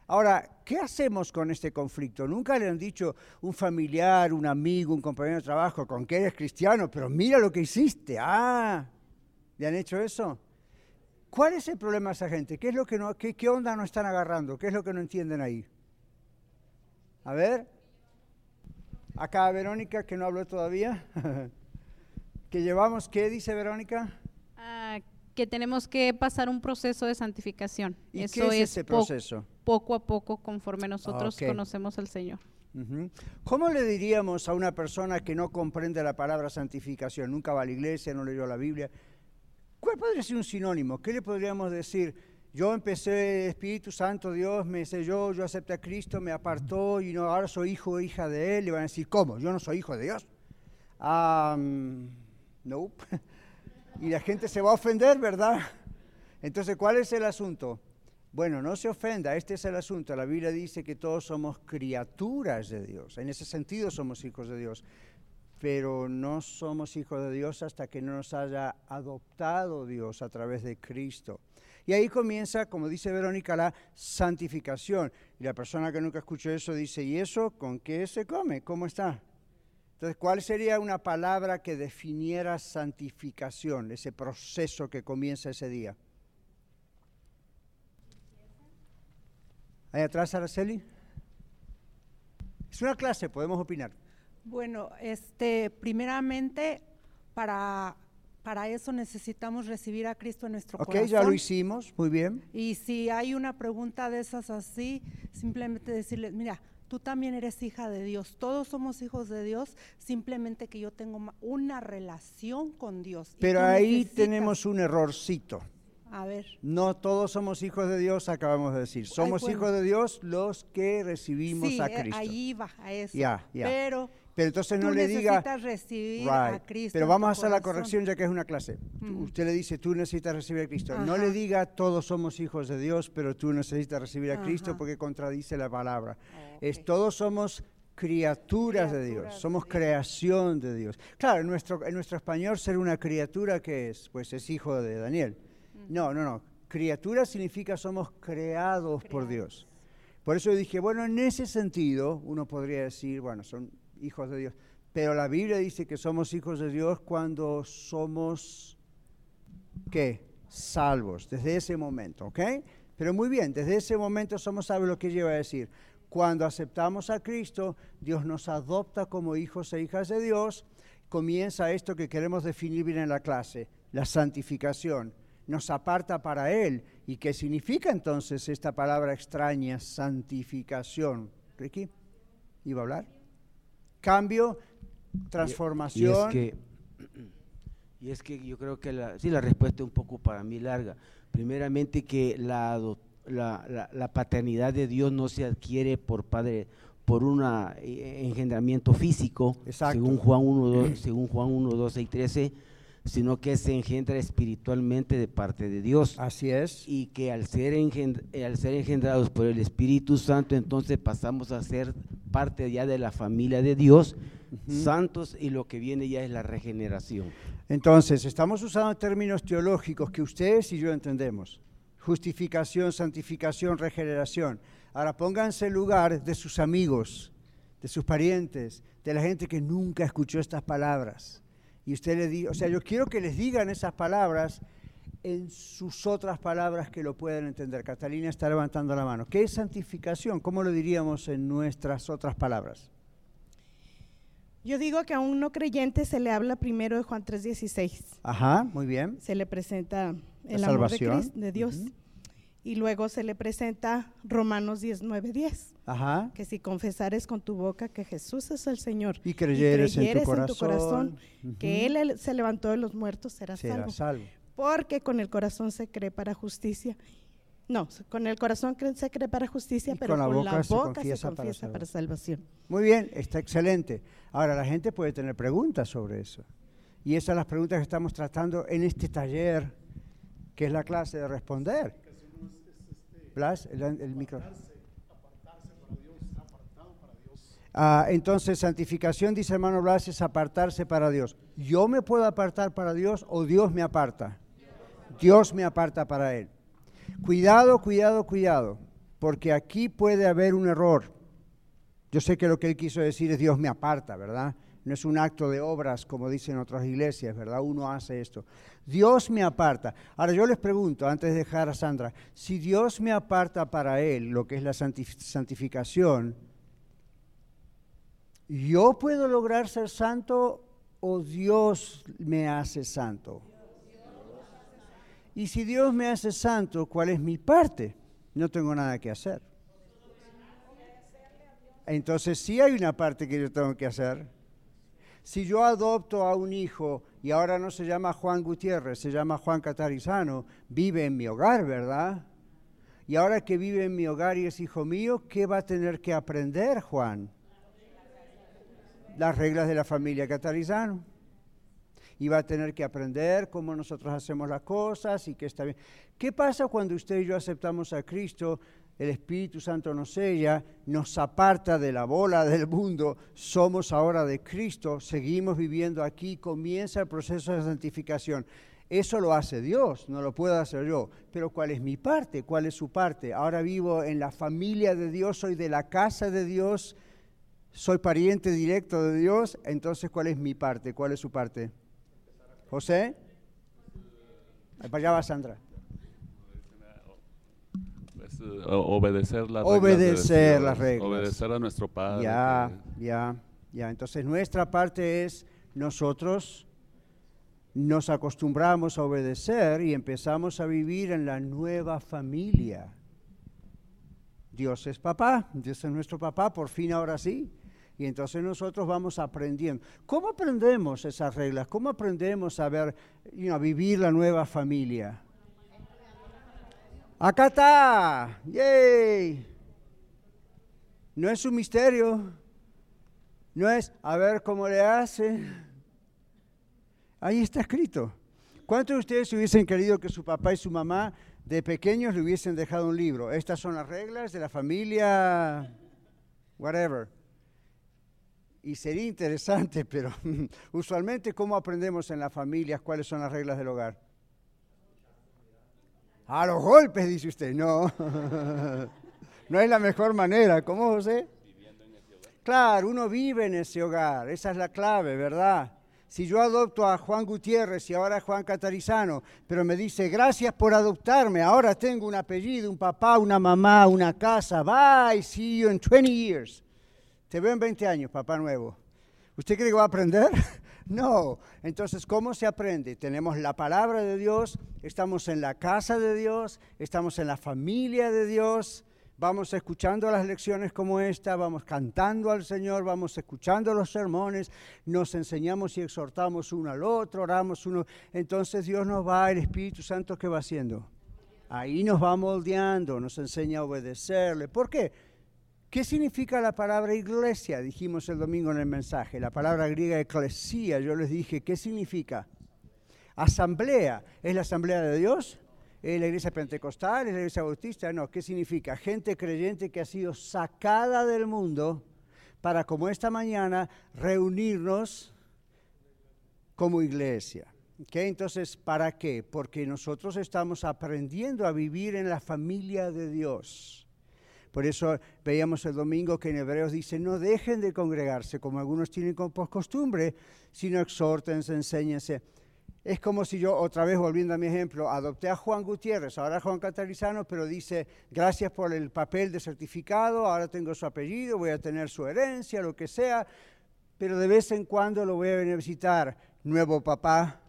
Ahora, ¿qué hacemos con este conflicto? Nunca le han dicho un familiar, un amigo, un compañero de trabajo con que eres cristiano, pero mira lo que hiciste. Ah, ¿le han hecho eso? ¿Cuál es el problema de esa gente? ¿Qué, es lo que no, qué, qué onda no están agarrando? ¿Qué es lo que no entienden ahí? A ver. Acá Verónica, que no habló todavía. (laughs) que llevamos, ¿qué dice Verónica? Ah, que tenemos que pasar un proceso de santificación. ¿Y Eso qué es, ese proceso? poco a poco, conforme nosotros conocemos al Señor. ¿Cómo le diríamos a una persona que no comprende la palabra santificación? Nunca va a la iglesia, no leyó la Biblia. ¿Cuál podría ser un sinónimo? ¿Qué le podríamos decir? Yo empecé, Espíritu Santo, Dios me selló, yo acepté a Cristo, me apartó y no, ahora soy hijo o hija de Él. Le van a decir, ¿cómo? Yo no soy hijo de Dios. no. (laughs) y la gente se va a ofender, ¿verdad? Entonces, ¿cuál es el asunto? Bueno, no se ofenda, este es el asunto. La Biblia dice que todos somos criaturas de Dios. En ese sentido somos hijos de Dios. Pero no somos hijos de Dios hasta que no nos haya adoptado Dios a través de Cristo. Y ahí comienza, como dice Verónica, la santificación. Y la persona que nunca escuchó eso dice, ¿y eso con qué se come? ¿Cómo está? Entonces, ¿cuál sería una palabra que definiera santificación, ese proceso que comienza ese día? Ahí atrás, Araceli. Es una clase, podemos opinar. Bueno, este, primeramente, para, para eso necesitamos recibir a Cristo en nuestro Ok, corazón. ya lo hicimos, muy bien. Y si hay una pregunta de esas así, simplemente decirles, mira, tú también eres hija de Dios, todos somos hijos de Dios, simplemente que yo tengo una relación con Dios. Pero ahí necesitas- tenemos un errorcito. A ver, No todos somos hijos de Dios, acabamos de decir. Somos bueno. hijos de Dios los que recibimos sí, a eh, Cristo. ahí va, a eso. Ya, ya. Pero Pero entonces no tú le diga, necesitas recibir a. Cristo. Pero vamos a hacer la corrección ya que es una clase. Mm. Usted le dice, tú necesitas recibir a Cristo. No le diga, todos somos hijos de Dios, pero tú necesitas recibir a Cristo Ajá. porque contradice la palabra. Oh, Es todos somos criaturas de Dios, de somos Dios. creación de Dios. Claro, en nuestro, en nuestro español ser una criatura, ¿qué es? Pues es hijo de Daniel. No, no, no. Criatura significa somos creados por Dios. Por eso dije, bueno, en ese sentido uno podría decir, bueno, son hijos de Dios. Pero la Biblia dice que somos hijos de Dios cuando somos, ¿qué? Salvos, desde ese momento, ¿ok? Pero muy bien, desde ese momento somos salvos, lo que lleva a decir. Cuando aceptamos a Cristo, Dios nos adopta como hijos e hijas de Dios. Comienza esto que queremos definir bien en la clase, la santificación. Nos aparta para Él. ¿Y qué significa entonces esta palabra extraña, santificación? Ricky, ¿iba a hablar? Cambio, transformación. Y es que, y es que yo creo que la, sí, la respuesta es un poco para mí larga. Primeramente que la, la, la- la paternidad de Dios no se adquiere por padre por un engendramiento físico, Exacto. según Juan 1, 2, según Juan 1, 12 y 13, sino que se engendra espiritualmente de parte de Dios Así es. y que al ser, engend- eh, al ser engendrados por el Espíritu Santo, entonces pasamos a ser parte ya de la familia de Dios, santos, y lo que viene ya es la regeneración. Entonces, estamos usando términos teológicos que ustedes y yo entendemos. Justificación, santificación, regeneración. Ahora pónganse en lugar de sus amigos, de sus parientes, de la gente que nunca escuchó estas palabras. Y usted le diga, o sea, yo quiero que les digan esas palabras en sus otras palabras que lo puedan entender. Catalina está levantando la mano. ¿Qué es santificación? ¿Cómo lo diríamos en nuestras otras palabras? Yo digo que a un no creyente se le habla primero de Juan 3:16. Ajá, muy bien. Se le presenta La el amor de, salvación. Cris- de Dios. Y luego se le presenta Romanos 19:10, Ajá. que si confesares con tu boca que Jesús es el Señor Y creyeres, en, tu corazón, que Él se levantó de los muertos, serás serás salvo. salvo. Porque con el corazón se cree para justicia. No, con el corazón se cree para justicia, Y pero con la con la boca boca, se confiesa, para para, salvación. Muy bien, está excelente. Ahora, la gente puede tener preguntas sobre eso. Y esas son las preguntas que estamos tratando en este taller, que es la clase de responder. Ah, entonces, santificación, dice hermano Blas, es apartarse para Dios. ¿Yo me puedo apartar para Dios o Dios me aparta? Dios me aparta para Él. Cuidado, cuidado, cuidado, porque aquí puede haber un error. Yo sé que lo que él quiso decir es Dios me aparta, ¿verdad? No es un acto de obras como dicen otras iglesias, ¿verdad? Uno hace esto. Dios me aparta. Ahora yo les pregunto, antes de dejar a Sandra, si Dios me aparta para Él, lo que es la santif- santificación, ¿yo puedo lograr ser santo o Dios me hace santo? Y si Dios me hace santo, ¿cuál es mi parte? No tengo nada que hacer. Entonces sí hay una parte que yo tengo que hacer. Si yo adopto a un hijo y ahora no se llama Juan Gutiérrez, se llama Juan Catarizano, vive en mi hogar, ¿verdad? Y ahora que vive en mi hogar y es hijo mío, ¿qué va a tener que aprender Juan? Las reglas de la familia Catarizano. Y va a tener que aprender cómo nosotros hacemos las cosas y qué está bien. ¿Qué pasa cuando usted y yo aceptamos a Cristo? El Espíritu Santo nos sella, nos aparta de la bola del mundo, somos ahora de Cristo, seguimos viviendo aquí, comienza el proceso de santificación. Eso lo hace Dios, no lo puedo hacer yo. Pero ¿cuál es mi parte? ¿Cuál es su parte? Ahora vivo en la familia de Dios, soy de la casa de Dios, soy pariente directo de Dios, entonces ¿cuál es mi parte? ¿Cuál es su parte? José. Para allá va Sandra. Eh, obedecer las obedecer las reglas. Obedecer a nuestro Padre. Ya, ya, ya. Entonces nuestra parte es nosotros nos acostumbramos a obedecer y empezamos a vivir en la nueva familia. Dios es papá, Dios es nuestro papá, por fin ahora sí. Y entonces nosotros vamos aprendiendo. ¿Cómo aprendemos esas reglas? ¿Cómo aprendemos a ver, a vivir la nueva familia? Acá está. ¡Yay! No es un misterio. No es a ver cómo le hace. Ahí está escrito. ¿Cuántos de ustedes hubiesen querido que su papá y su mamá de pequeños le hubiesen dejado un libro? Estas son las reglas de la familia, whatever. Y sería interesante, (laughs) pero usualmente, ¿cómo aprendemos en las familias cuáles son las reglas del hogar? A los golpes, dice usted. No, (laughs) no es la mejor manera. ¿Cómo, José? Claro, uno vive en ese hogar. Esa es la clave, ¿verdad? Si yo adopto a Juan Gutiérrez y ahora a Juan Catarizano, pero me dice, gracias por adoptarme, ahora tengo un apellido, un papá, una mamá, una casa, bye, see you in 20 years. Te veo en 20 años, papá nuevo. ¿Usted cree que va a aprender? (laughs) no. Entonces, ¿cómo se aprende? Tenemos la palabra de Dios, estamos en la casa de Dios, estamos en la familia de Dios, vamos escuchando las lecciones como esta, vamos cantando al Señor, vamos escuchando los sermones, nos enseñamos y exhortamos uno al otro, oramos uno. Entonces Dios nos va, el Espíritu Santo, ¿qué va haciendo? Ahí nos va moldeando, nos enseña a obedecerle. ¿Por qué? ¿Qué significa la palabra iglesia? Dijimos el domingo en el mensaje. La palabra griega eclesía, yo les dije, ¿qué significa? Asamblea. ¿Es la asamblea de Dios? ¿Es la iglesia pentecostal? ¿Es la iglesia bautista? No, ¿qué significa? Gente creyente que ha sido sacada del mundo para, como esta mañana, reunirnos como iglesia. ¿Okay? Entonces, ¿para qué? Porque nosotros estamos aprendiendo a vivir en la familia de Dios. Por eso veíamos el domingo que en Hebreos dice, no dejen de congregarse como algunos tienen por costumbre, sino exhortense, enséñense es como si yo, otra vez volviendo a mi ejemplo, adopté a Juan Gutiérrez, ahora Juan Catarizano, pero dice, gracias por el papel de certificado, ahora tengo su apellido, voy a tener su herencia, lo que sea, pero de vez en cuando lo voy a venir a visitar, nuevo papá.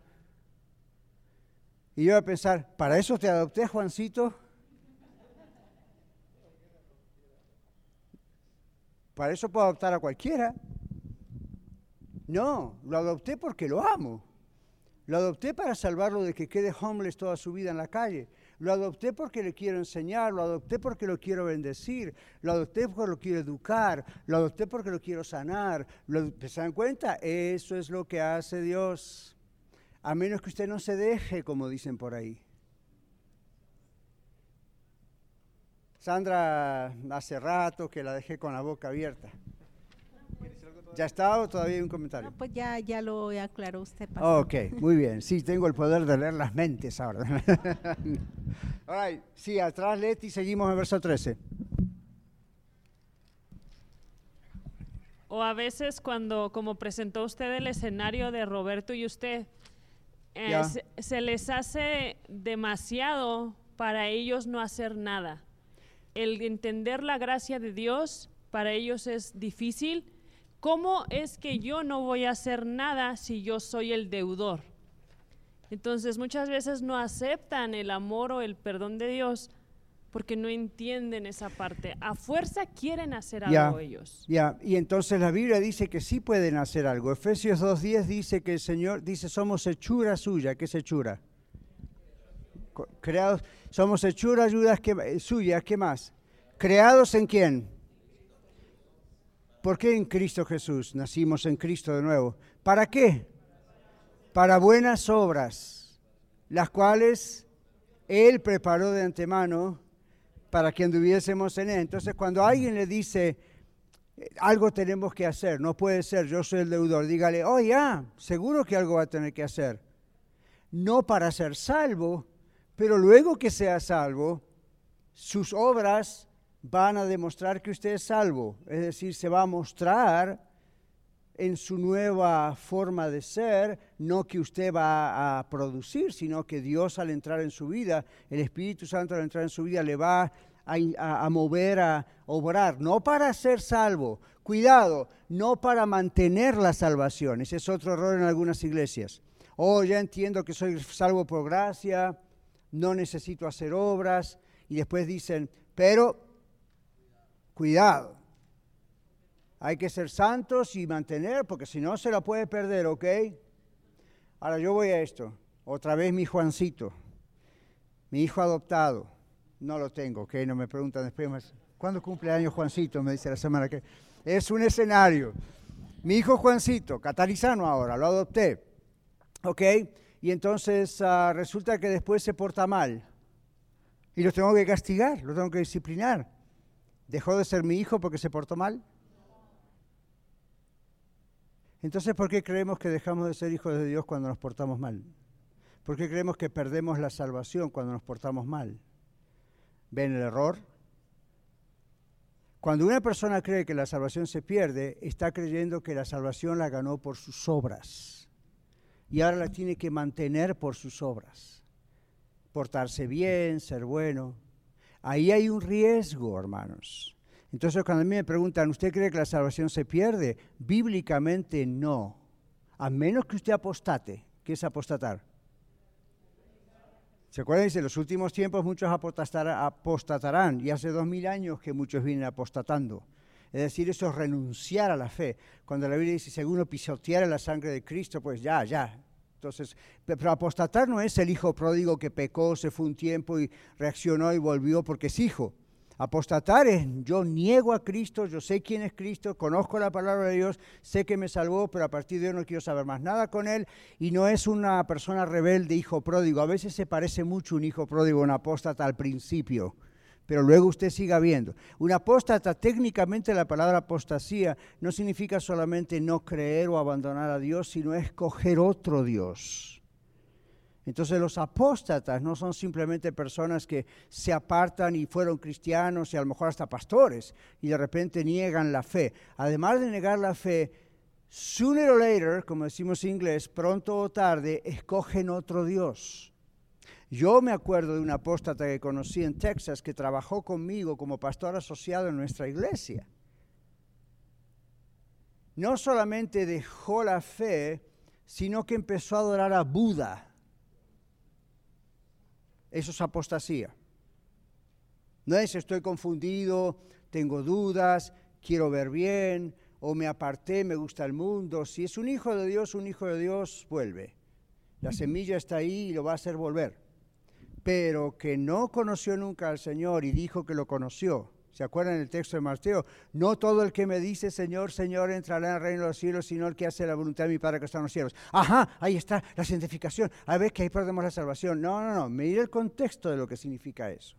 Y yo voy a pensar, ¿para eso te adopté, Juancito? Para eso puedo adoptar a cualquiera. No, lo adopté porque lo amo. Lo adopté para salvarlo de que quede homeless toda su vida en la calle. Lo adopté porque le quiero enseñar, lo adopté porque lo quiero bendecir, lo adopté porque lo quiero educar, lo adopté porque lo quiero sanar. ¿Se dan cuenta? Eso es lo que hace Dios. A menos que usted no se deje, como dicen por ahí. Sandra, hace rato que la dejé con la boca abierta. ¿Ya está o todavía hay un comentario? pues ya, ya lo aclaró usted. Ok, muy bien. Sí, tengo el poder de leer las mentes ahora. (laughs) All Sí, atrás Leti, seguimos en verso 13. O a veces cuando, como presentó usted el escenario de Roberto y usted, eh, se les hace demasiado para ellos no hacer nada. El entender la gracia de Dios para ellos es difícil ¿Cómo es que yo no voy a hacer nada si yo soy el deudor? Entonces muchas veces no aceptan el amor o el perdón de Dios porque no entienden esa parte. A fuerza quieren hacer algo ellos. Ya, y entonces la Biblia dice que sí pueden hacer algo. Efesios 2.10 dice que el Señor dice somos hechura suya. ¿Qué es hechura? Creados, somos hechura ayudas que, suyas. ¿Qué más? ¿Creados en quién? ¿Por qué en Cristo Jesús? Nacimos en Cristo de nuevo. ¿Para qué? Para buenas obras, las cuales Él preparó de antemano para que anduviésemos en él. Entonces, cuando alguien le dice, eh, algo tenemos que hacer, no puede ser, yo soy el deudor, dígale, oh ya, seguro que algo va a tener que hacer. No para ser salvo, pero luego que sea salvo, sus obras van a demostrar que usted es salvo. Es decir, se va a mostrar en su nueva forma de ser, no que usted va a producir, sino que Dios al entrar en su vida, el Espíritu Santo al entrar en su vida le va a, mover a obrar, no para ser salvo, cuidado, no para mantener la salvación. Ese es otro error en algunas iglesias. Oh, ya entiendo que soy salvo por gracia, no necesito hacer obras, y después dicen, pero cuidado, hay que ser santos y mantener, porque si no se la puede perder, ¿ok? Ahora yo voy a esto. Otra vez mi Juancito, mi hijo adoptado. No lo tengo, ¿ok? No me preguntan después. ¿Cuándo cumple años Juancito? Me dice la semana que... Es un escenario. Mi hijo Juancito, catalizano ahora, lo adopté. ¿Ok? Y entonces ah, resulta que después se porta mal. Y lo tengo que castigar, lo tengo que disciplinar. ¿Dejó de ser mi hijo porque se portó mal? Entonces, ¿por qué creemos que dejamos de ser hijos de Dios cuando nos portamos mal? ¿Por qué creemos que perdemos la salvación cuando nos portamos mal? ¿Ven el error? Cuando una persona cree que la salvación se pierde, está creyendo que la salvación la ganó por sus obras y ahora la tiene que mantener por sus obras. Portarse bien, ser bueno. Ahí hay un riesgo, hermanos. Entonces cuando a mí me preguntan, ¿usted cree que la salvación se pierde? Bíblicamente no. A menos que usted apostate. ¿Qué es apostatar? ¿Se acuerdan? Dice, en los últimos tiempos muchos apostatarán. Y hace dos mil años que muchos vienen apostatando. Es decir, eso es renunciar a la fe. Cuando la Biblia dice, si alguno pisoteara la sangre de Cristo, pues ya, ya. Entonces, pero apostatar no es el hijo pródigo que pecó, se fue un tiempo y reaccionó y volvió porque es hijo. Apostatar es yo niego a Cristo, yo sé quién es Cristo, conozco la palabra de Dios, sé que me salvó, pero a partir de hoy no quiero saber más nada con Él. Y no es una persona rebelde, hijo pródigo. A veces se parece mucho un hijo pródigo, un apóstata al principio, pero luego usted siga viendo. Un apóstata, técnicamente la palabra apostasía no significa solamente no creer o abandonar a Dios, sino escoger otro Dios. Entonces los apóstatas no son simplemente personas que se apartan y fueron cristianos y a lo mejor hasta pastores y de repente niegan la fe. Además de negar la fe, sooner or later, como decimos en inglés, pronto o tarde, escogen otro Dios. Yo me acuerdo de un apóstata que conocí en Texas que trabajó conmigo como pastor asociado en nuestra iglesia. No solamente dejó la fe, sino que empezó a adorar a Buda eso es apostasía. No es estoy confundido, tengo dudas, quiero ver bien, o me aparté, me gusta el mundo. Si es un hijo de Dios, un hijo de Dios vuelve. La semilla está ahí y lo va a hacer volver. Pero que no conoció nunca al Señor y dijo que lo conoció, ¿Se acuerdan el texto de Mateo? No todo el que me dice Señor, Señor entrará en el reino de los cielos, sino el que hace la voluntad de mi Padre que está en los cielos. Ajá, ahí está la santificación. A ver que ahí perdemos la salvación. No, no, no. Mire el contexto de lo que significa eso.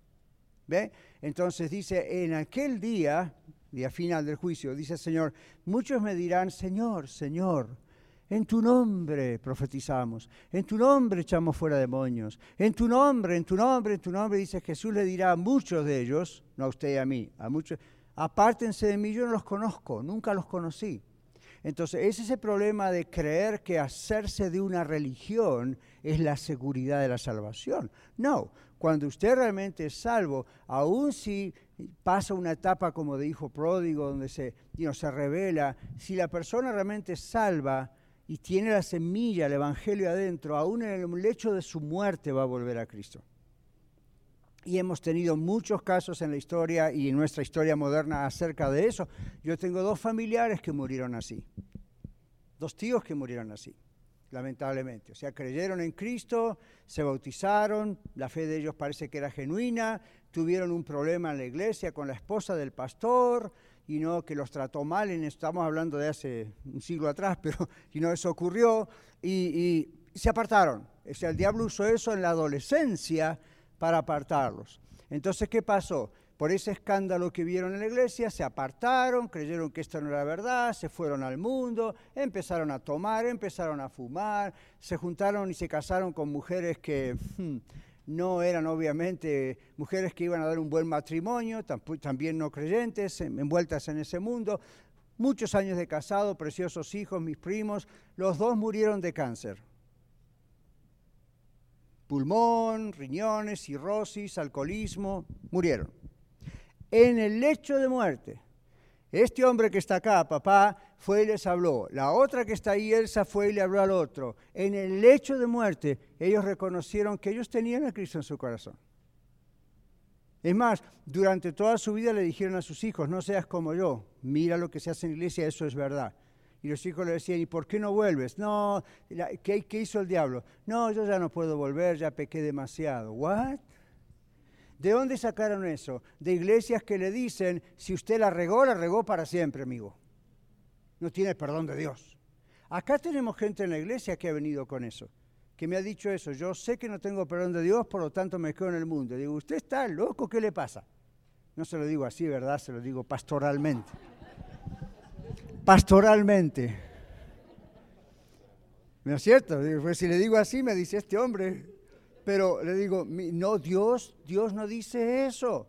¿Ve? Entonces dice, en aquel día, día final del juicio, dice el Señor, muchos me dirán, Señor, Señor, en tu nombre profetizamos, en tu nombre echamos fuera demonios, en tu nombre, en tu nombre, en tu nombre, dice Jesús le dirá a muchos de ellos, no a usted y a mí, a muchos, apártense de mí, yo no los conozco, nunca los conocí. Entonces, ese es el problema de creer que hacerse de una religión es la seguridad de la salvación. No, cuando usted realmente es salvo, aun si pasa una etapa como de hijo pródigo, donde se, se revela, si la persona realmente es salva, y tiene la semilla, el Evangelio adentro, aún en el lecho de su muerte va a volver a Cristo. Y hemos tenido muchos casos en la historia y en nuestra historia moderna acerca de eso. Yo tengo dos familiares que murieron así, dos tíos que murieron así, lamentablemente. O sea, creyeron en Cristo, se bautizaron, la fe de ellos parece que era genuina, tuvieron un problema en la iglesia con la esposa del pastor, no que los trató mal, estamos hablando de hace un siglo atrás, (laughs) pero y no eso ocurrió, y, se apartaron. O el diablo usó eso en la adolescencia para apartarlos. Entonces, ¿qué pasó? Por ese escándalo que vieron en la iglesia, se apartaron, creyeron que esto no era verdad, se fueron al mundo, empezaron a tomar, empezaron a fumar, se juntaron y se casaron con mujeres que hmm, no eran obviamente mujeres que iban a dar un buen matrimonio, también no creyentes, envueltas en ese mundo. Muchos años de casado, preciosos hijos, mis primos, los dos murieron de cáncer. Pulmón, riñones, cirrosis, alcoholismo, murieron en el lecho de muerte. Este hombre que está acá, papá, fue y les habló. La otra que está ahí, Elsa, fue y le habló al otro. En el lecho de muerte, ellos reconocieron que ellos tenían a Cristo en su corazón. Es más, durante toda su vida le dijeron a sus hijos, no seas como yo, mira lo que se hace en la iglesia, eso es verdad. Y los hijos le decían, ¿y por qué no vuelves? No, ¿qué, qué hizo el diablo? No, yo ya no puedo volver, ya pequé demasiado. ¿What? ¿De dónde sacaron eso? De iglesias que le dicen, si usted la regó, la regó para siempre, amigo. No tiene perdón de Dios. Acá tenemos gente en la iglesia que ha venido con eso, que me ha dicho eso. Yo sé que no tengo perdón de Dios, por lo tanto me quedo en el mundo. digo, ¿usted está loco? ¿Qué le pasa? No se lo digo así, ¿verdad? Se lo digo pastoralmente. pastoralmente. ¿No es cierto? Pues si le digo así, me dice este hombre, pero le digo, no, Dios, Dios no dice eso.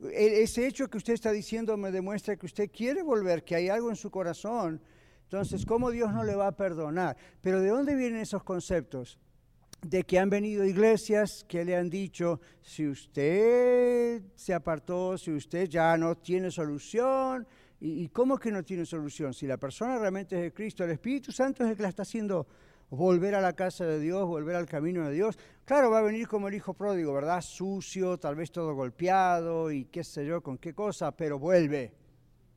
E, ese hecho que usted está diciendo me demuestra que usted quiere volver, que hay algo en su corazón. Entonces, ¿cómo Dios no le va a perdonar? Pero ¿de dónde vienen esos conceptos? De que han venido iglesias que le han dicho, si usted se apartó, si usted ya no tiene solución, ¿y, cómo que no tiene solución? Si la persona realmente es de Cristo, el Espíritu Santo es el que la está haciendo volver a la casa de Dios, volver al camino de Dios. Claro, va a venir como el hijo pródigo, ¿verdad? Sucio, tal vez todo golpeado y qué sé yo, con qué cosa, pero vuelve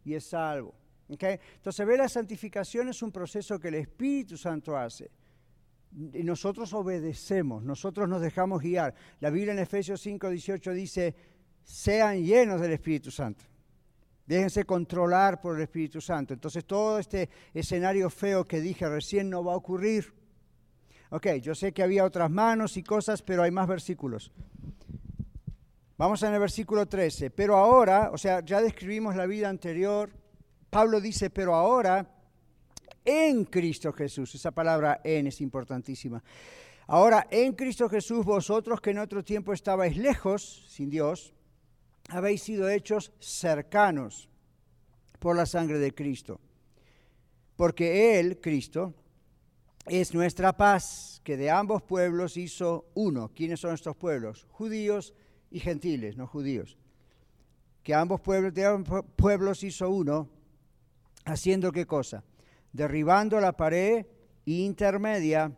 y es salvo. ¿okay? Entonces, ve la santificación es un proceso que el Espíritu Santo hace. Y nosotros obedecemos, nosotros nos dejamos guiar. La Biblia en Efesios 5, 18 dice, sean llenos del Espíritu Santo. Déjense controlar por el Espíritu Santo. Entonces todo este escenario feo que dije recién no va a ocurrir. Ok, yo sé que había otras manos y cosas, pero hay más versículos. Vamos en el versículo 13. Pero ahora, o sea, ya describimos la vida anterior. Pablo dice, pero ahora, en Cristo Jesús. Esa palabra en es importantísima. Ahora, en Cristo Jesús, vosotros que en otro tiempo estabais lejos, sin Dios, habéis sido hechos cercanos por la sangre de Cristo. Porque Él, Cristo, es nuestra paz, que de ambos pueblos hizo uno. ¿Quiénes son estos pueblos? Judíos y gentiles, no judíos. Que ambos pueblos, de ambos pueblos hizo uno, haciendo qué cosa? Derribando la pared intermedia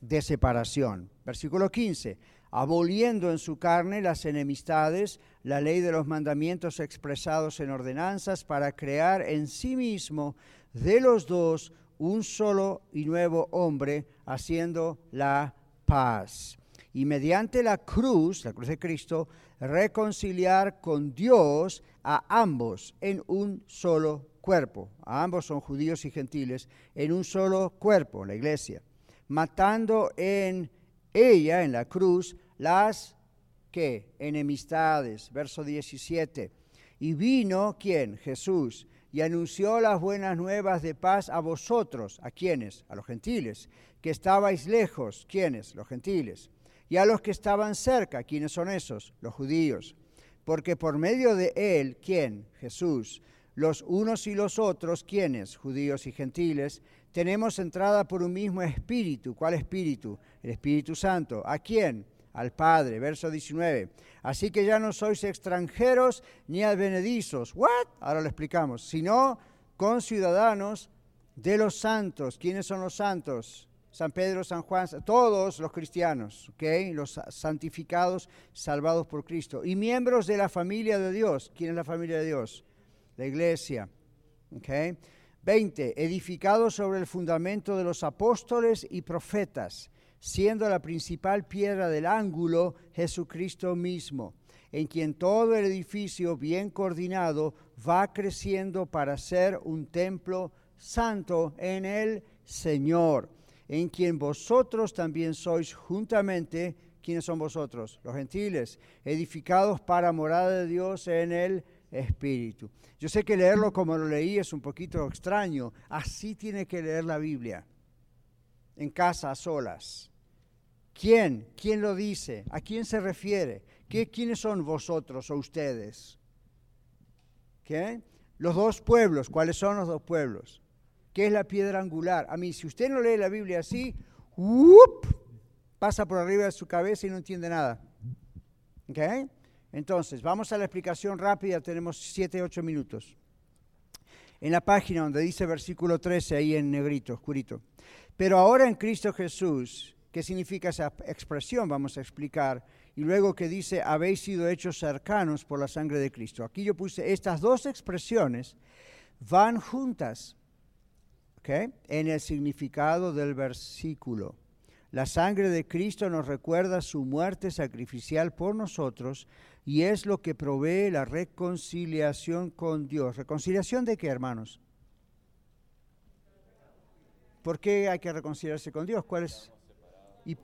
de separación. Versículo 15. Aboliendo en su carne las enemistades, la ley de los mandamientos expresados en ordenanzas, para crear en sí mismo de los dos un solo y nuevo hombre haciendo la paz. Y mediante la cruz, la cruz de Cristo, reconciliar con Dios a ambos en un solo cuerpo. A ambos son judíos y gentiles, en un solo cuerpo, la iglesia. Matando en ella, en la cruz, las que enemistades. Verso 17. Y vino, ¿quién? Jesús y anunció las buenas nuevas de paz a vosotros, ¿a quiénes? A los gentiles, que estabais lejos, ¿quiénes? Los gentiles, y a los que estaban cerca, ¿quiénes son esos? Los judíos, porque por medio de él, ¿quién? Jesús, los unos y los otros, ¿quiénes? Judíos y gentiles, tenemos entrada por un mismo espíritu. ¿Cuál espíritu? El Espíritu Santo. ¿A quién? Al Padre. Verso 19. Así que ya no sois extranjeros ni advenedizos. ¿What? Ahora lo explicamos. Sino conciudadanos de los santos. ¿Quiénes son los santos? San Pedro, San Juan, todos los cristianos, ¿ok? Los santificados, salvados por Cristo. Y miembros de la familia de Dios. ¿Quién es la familia de Dios? La iglesia, ¿ok? 20. Edificados sobre el fundamento de los apóstoles y profetas siendo la principal piedra del ángulo Jesucristo mismo, en quien todo el edificio bien coordinado va creciendo para ser un templo santo en el Señor, en quien vosotros también sois juntamente ¿quiénes son vosotros? Los gentiles, edificados para morada de Dios en el Espíritu. Yo sé que leerlo como lo leí es un poquito extraño. Así tiene que leer la Biblia. En casa, a solas. ¿Quién? ¿Quién lo dice? ¿A quién se refiere? ¿Qué, ¿Quiénes son vosotros o ustedes? ¿Qué? Los dos pueblos. ¿Cuáles son los dos pueblos? ¿Qué es la piedra angular? A mí, si usted no lee la Biblia así, pasa por arriba de su cabeza y no entiende nada. ¿Ok? Entonces, vamos a la explicación rápida, tenemos 7, 8 minutos. En la página donde dice versículo 13, ahí en negrito, oscurito. Pero ahora en Cristo Jesús, ¿qué significa esa expresión? Vamos a explicar. Y luego que dice, habéis sido hechos cercanos por la sangre de Cristo. Aquí yo puse, estas dos expresiones van juntas ¿okay? en el significado del versículo. La sangre de Cristo nos recuerda su muerte sacrificial por nosotros y es lo que provee la reconciliación con Dios. ¿Reconciliación de qué, hermanos? ¿Por qué hay que reconciliarse con Dios? ¿Cuál es? Y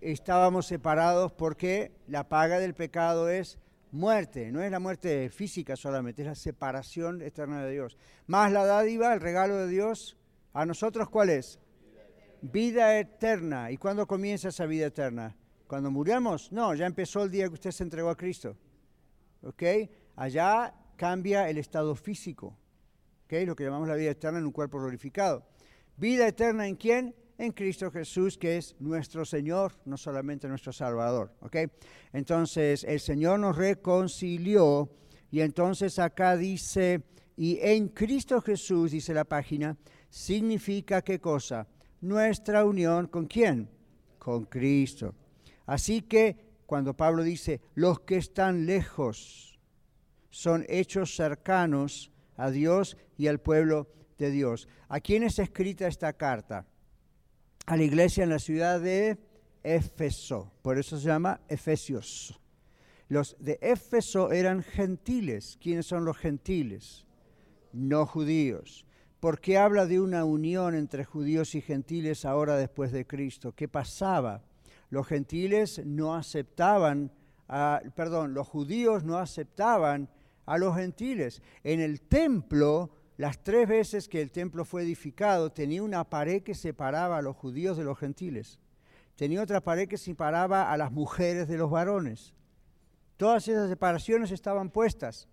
estábamos separados porque la paga del pecado es muerte, no es la muerte física solamente, es la separación eterna de Dios. Más la dádiva, el regalo de Dios, a nosotros ¿cuál es? Vida eterna. ¿Y cuándo comienza esa vida eterna? ¿Cuando muramos? No, ya empezó el día que usted se entregó a Cristo. ¿ok? Allá cambia el estado físico, ¿ok? Lo que llamamos la vida eterna en un cuerpo glorificado. ¿Vida eterna en quién? En Cristo Jesús, que es nuestro Señor, no solamente nuestro Salvador. Entonces, el Señor nos reconcilió y entonces acá dice, y en Cristo Jesús, dice la página, significa qué cosa? Nuestra unión con quién? Con Cristo. Así que cuando Pablo dice, los que están lejos son hechos cercanos a Dios y al pueblo de Dios. ¿A quién es escrita esta carta? A la iglesia en la ciudad de Éfeso, por eso se llama Efesios. Los de Éfeso eran gentiles. ¿Quiénes son los gentiles? No judíos. ¿Por qué habla de una unión entre judíos y gentiles ahora después de Cristo? ¿Qué pasaba? Los gentiles no aceptaban, perdón, los judíos no aceptaban a los gentiles. En el templo, las tres veces que el templo fue edificado, tenía una pared que separaba a los judíos de los gentiles. Tenía otra pared que separaba a las mujeres de los varones. Todas esas separaciones estaban puestas.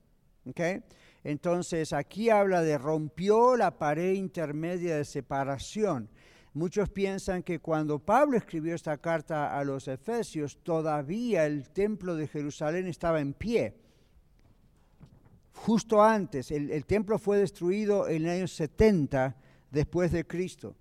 Entonces aquí habla de rompió la pared intermedia de separación. Muchos piensan que cuando Pablo escribió esta carta a los Efesios, todavía el templo de Jerusalén estaba en pie. Justo antes, el, templo fue destruido en el año 70 después de Cristo.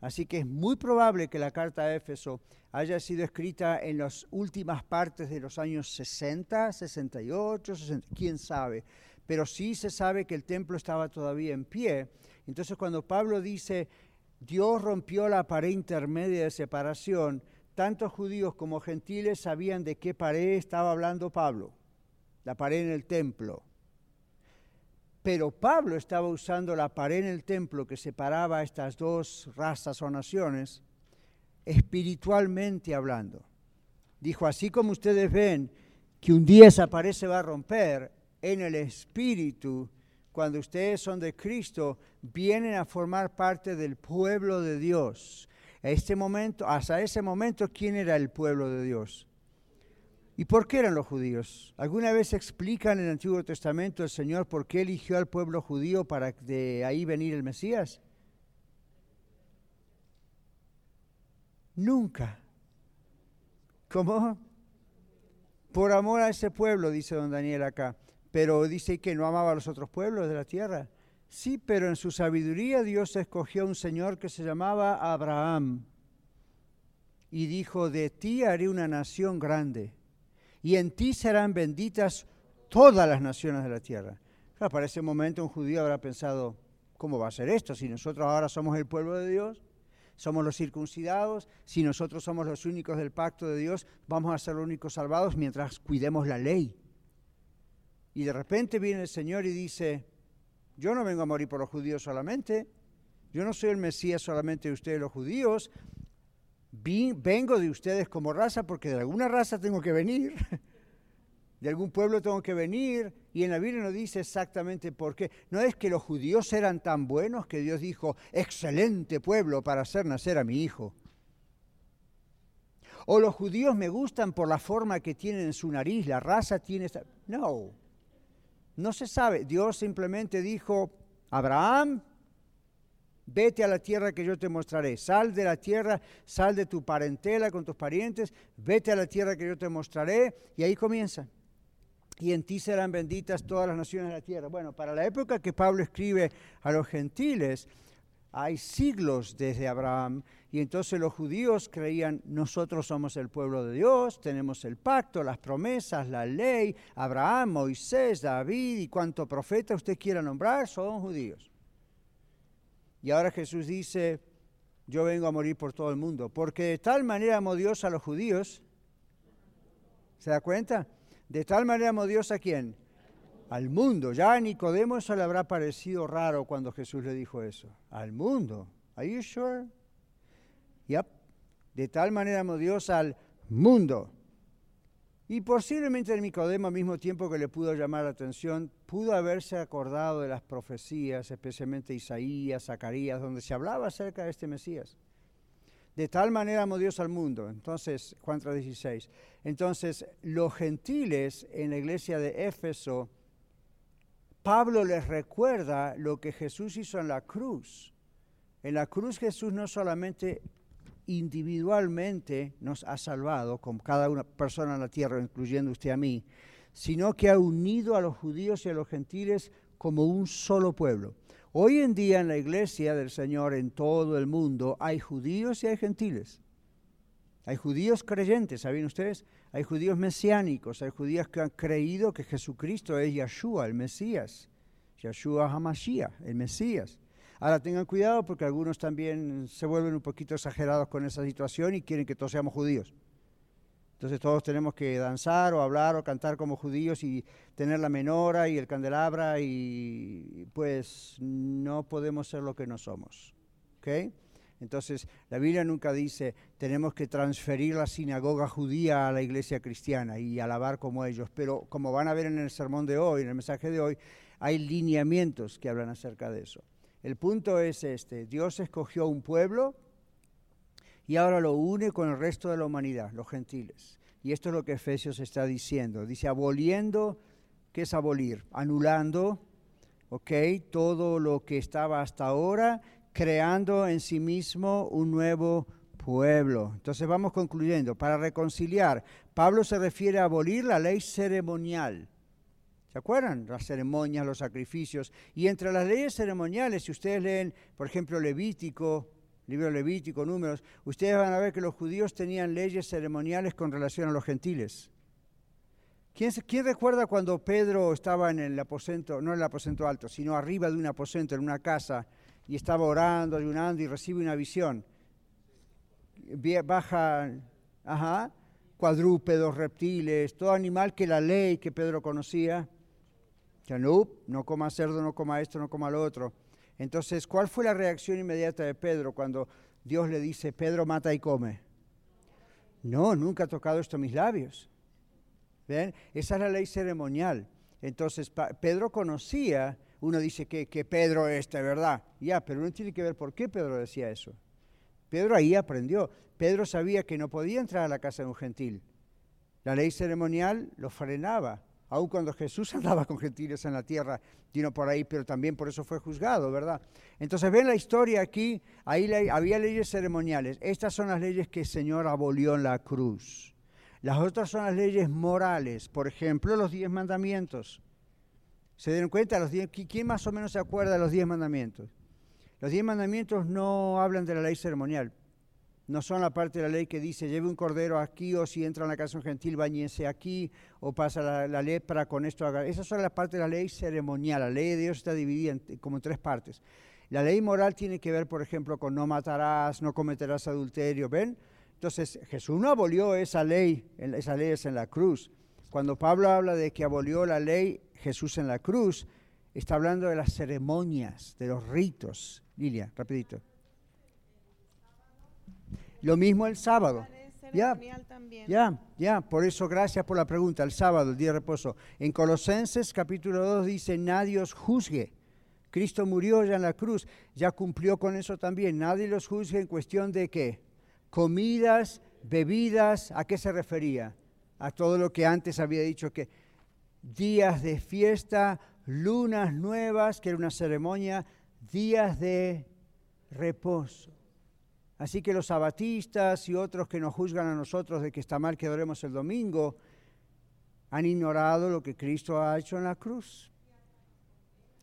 Así que es muy probable que la carta a Éfeso haya sido escrita en las últimas partes de los años 60, 68, 60, quién sabe. Pero sí se sabe que el templo estaba todavía en pie. Entonces cuando Pablo dice, Dios rompió la pared intermedia de separación. Tanto judíos como gentiles sabían de qué pared estaba hablando Pablo, la pared en el templo. Pero Pablo estaba usando la pared en el templo que separaba estas dos razas o naciones, espiritualmente hablando. Dijo, así como ustedes ven que un día esa pared se va a romper, en el espíritu cuando ustedes son de Cristo, vienen a formar parte del pueblo de Dios. este momento, hasta ese momento, ¿quién era el pueblo de Dios? ¿Y por qué eran los judíos? ¿Alguna vez explican en el Antiguo Testamento el Señor por qué eligió al pueblo judío para de ahí venir el Mesías? Nunca. ¿Cómo? Por amor a ese pueblo, dice don Daniel acá. Pero dice que no amaba a los otros pueblos de la tierra. Sí, pero en su sabiduría Dios escogió a un señor que se llamaba Abraham y dijo, de ti haré una nación grande y en ti serán benditas todas las naciones de la tierra. para ese momento un judío habrá pensado, ¿cómo va a ser esto? Si nosotros ahora somos el pueblo de Dios, somos los circuncidados, si nosotros somos los únicos del pacto de Dios, vamos a ser los únicos salvados mientras cuidemos la ley. Y de repente viene el Señor y dice, yo no vengo a morir por los judíos solamente, yo no soy el Mesías solamente de ustedes los judíos, vengo de ustedes como raza porque de alguna raza tengo que venir, (laughs) de algún pueblo tengo que venir, y en la Biblia no dice exactamente por qué. No es que los judíos eran tan buenos que Dios dijo, excelente pueblo para hacer nacer a mi hijo. O los judíos me gustan por la forma que tienen en su nariz, la raza tiene... No, no se sabe. Dios simplemente dijo, Abraham, vete a la tierra que yo te mostraré. Sal de la tierra, sal de tu parentela con tus parientes, vete a la tierra que yo te mostraré. Y ahí comienza. Y en ti serán benditas todas las naciones de la tierra. Bueno, para la época que Pablo escribe a los gentiles, hay siglos desde Abraham. Y entonces los judíos creían, nosotros somos el pueblo de Dios, tenemos el pacto, las promesas, la ley, Abraham, Moisés, David y cuanto profeta usted quiera nombrar, son judíos. Y ahora Jesús dice, yo vengo a morir por todo el mundo, porque de tal manera amó Dios a los judíos, ¿se da cuenta? De tal manera amó Dios a quién? Al mundo. Ya a Nicodemo eso le habrá parecido raro cuando Jesús le dijo eso. Al mundo. Are you sure? Yep. De tal manera amó Dios al mundo. Y posiblemente Nicodemo, al mismo tiempo que le pudo llamar la atención, pudo haberse acordado de las profecías, especialmente Isaías, Zacarías, donde se hablaba acerca de este Mesías. De tal manera amó Dios al mundo. Entonces, Juan 3:16. Entonces, los gentiles en la iglesia de Éfeso, Pablo les recuerda lo que Jesús hizo en la cruz. En la cruz Jesús no solamente individualmente nos ha salvado, como cada una persona en la tierra, incluyendo usted a mí, sino que ha unido a los judíos y a los gentiles como un solo pueblo. Hoy en día en la iglesia del Señor en todo el mundo hay judíos y hay gentiles. Hay judíos creyentes, ¿saben ustedes? Hay judíos mesiánicos, hay judíos que han creído que Jesucristo es Yeshua, el Mesías. Yeshua HaMashiach, el Mesías. Ahora tengan cuidado porque algunos también se vuelven un poquito exagerados con esa situación y quieren que todos seamos judíos. Entonces todos tenemos que danzar o hablar o cantar como judíos y tener la menora y el candelabra y pues no podemos ser lo que no somos. ¿ok? Entonces la Biblia nunca dice tenemos que transferir la sinagoga judía a la iglesia cristiana y alabar como ellos, pero como van a ver en el sermón de hoy, en el mensaje de hoy, hay lineamientos que hablan acerca de eso. El punto es este, Dios escogió un pueblo y ahora lo une con el resto de la humanidad, los gentiles. Y esto es lo que Efesios está diciendo. Dice, aboliendo, ¿qué es abolir? Anulando, ¿ok? Todo lo que estaba hasta ahora, creando en sí mismo un nuevo pueblo. Entonces vamos concluyendo. Para reconciliar, Pablo se refiere a abolir la ley ceremonial ¿Se acuerdan? Las ceremonias, los sacrificios. Y entre las leyes ceremoniales, si ustedes leen, por ejemplo, Levítico, libro Levítico, números, ustedes van a ver que los judíos tenían leyes ceremoniales con relación a los gentiles. ¿Quién, ¿Quién, recuerda cuando Pedro estaba en el aposento, no en el aposento alto, sino arriba de un aposento, en una casa, y estaba orando, ayunando y recibe una visión? Baja, ajá, cuadrúpedos, reptiles, todo animal que la ley que Pedro conocía no, no coma cerdo, no coma esto, no coma lo otro. Entonces, ¿cuál fue la reacción inmediata de Pedro cuando Dios le dice, Pedro mata y come? No, nunca ha tocado esto a mis labios. ¿Ven? Esa es la ley ceremonial. Entonces, Pedro conocía, uno dice que, que Pedro es de verdad, ya, pero uno tiene que ver por qué Pedro decía eso. Pedro ahí aprendió. Pedro sabía que no podía entrar a la casa de un gentil. La ley ceremonial lo frenaba aun cuando Jesús (laughs) andaba con gentiles en la tierra, vino por ahí, pero también por eso fue juzgado, ¿verdad? Entonces ven la historia aquí, ahí había leyes ceremoniales. Estas son las leyes que el Señor abolió en la cruz. Las otras son las leyes morales, por ejemplo, los diez mandamientos. ¿Se dieron cuenta? ¿Quién más o menos se acuerda de los diez mandamientos? Los diez mandamientos no hablan de la ley ceremonial no son la parte de la ley que dice lleve un cordero aquí o si entra en la casa un gentil bañese aquí o pasa la, lepra con esto. Esas son las partes de la ley ceremonial. La ley de Dios está dividida en, como en tres partes. La ley moral tiene que ver, por ejemplo, con no matarás, no cometerás adulterio. ¿Ven? Entonces Jesús no abolió esa ley, esa ley es en la cruz. Cuando Pablo habla de que abolió la ley Jesús en la cruz, está hablando de las ceremonias, de los ritos. Lilia, rapidito. Lo mismo el sábado. Ya, ya, ya, por eso gracias por la pregunta. El sábado, el día de reposo. En Colosenses capítulo 2 dice, nadie os juzgue. Cristo murió ya en la cruz, ya cumplió con eso también. Nadie los juzgue en cuestión de qué. Comidas, bebidas, ¿a qué se refería? A todo lo que antes había dicho que días de fiesta, lunas nuevas, que era una ceremonia, días de reposo. Así que los sabatistas y otros que nos juzgan a nosotros de que está mal que adoremos el domingo, han ignorado lo que Cristo ha hecho en la cruz.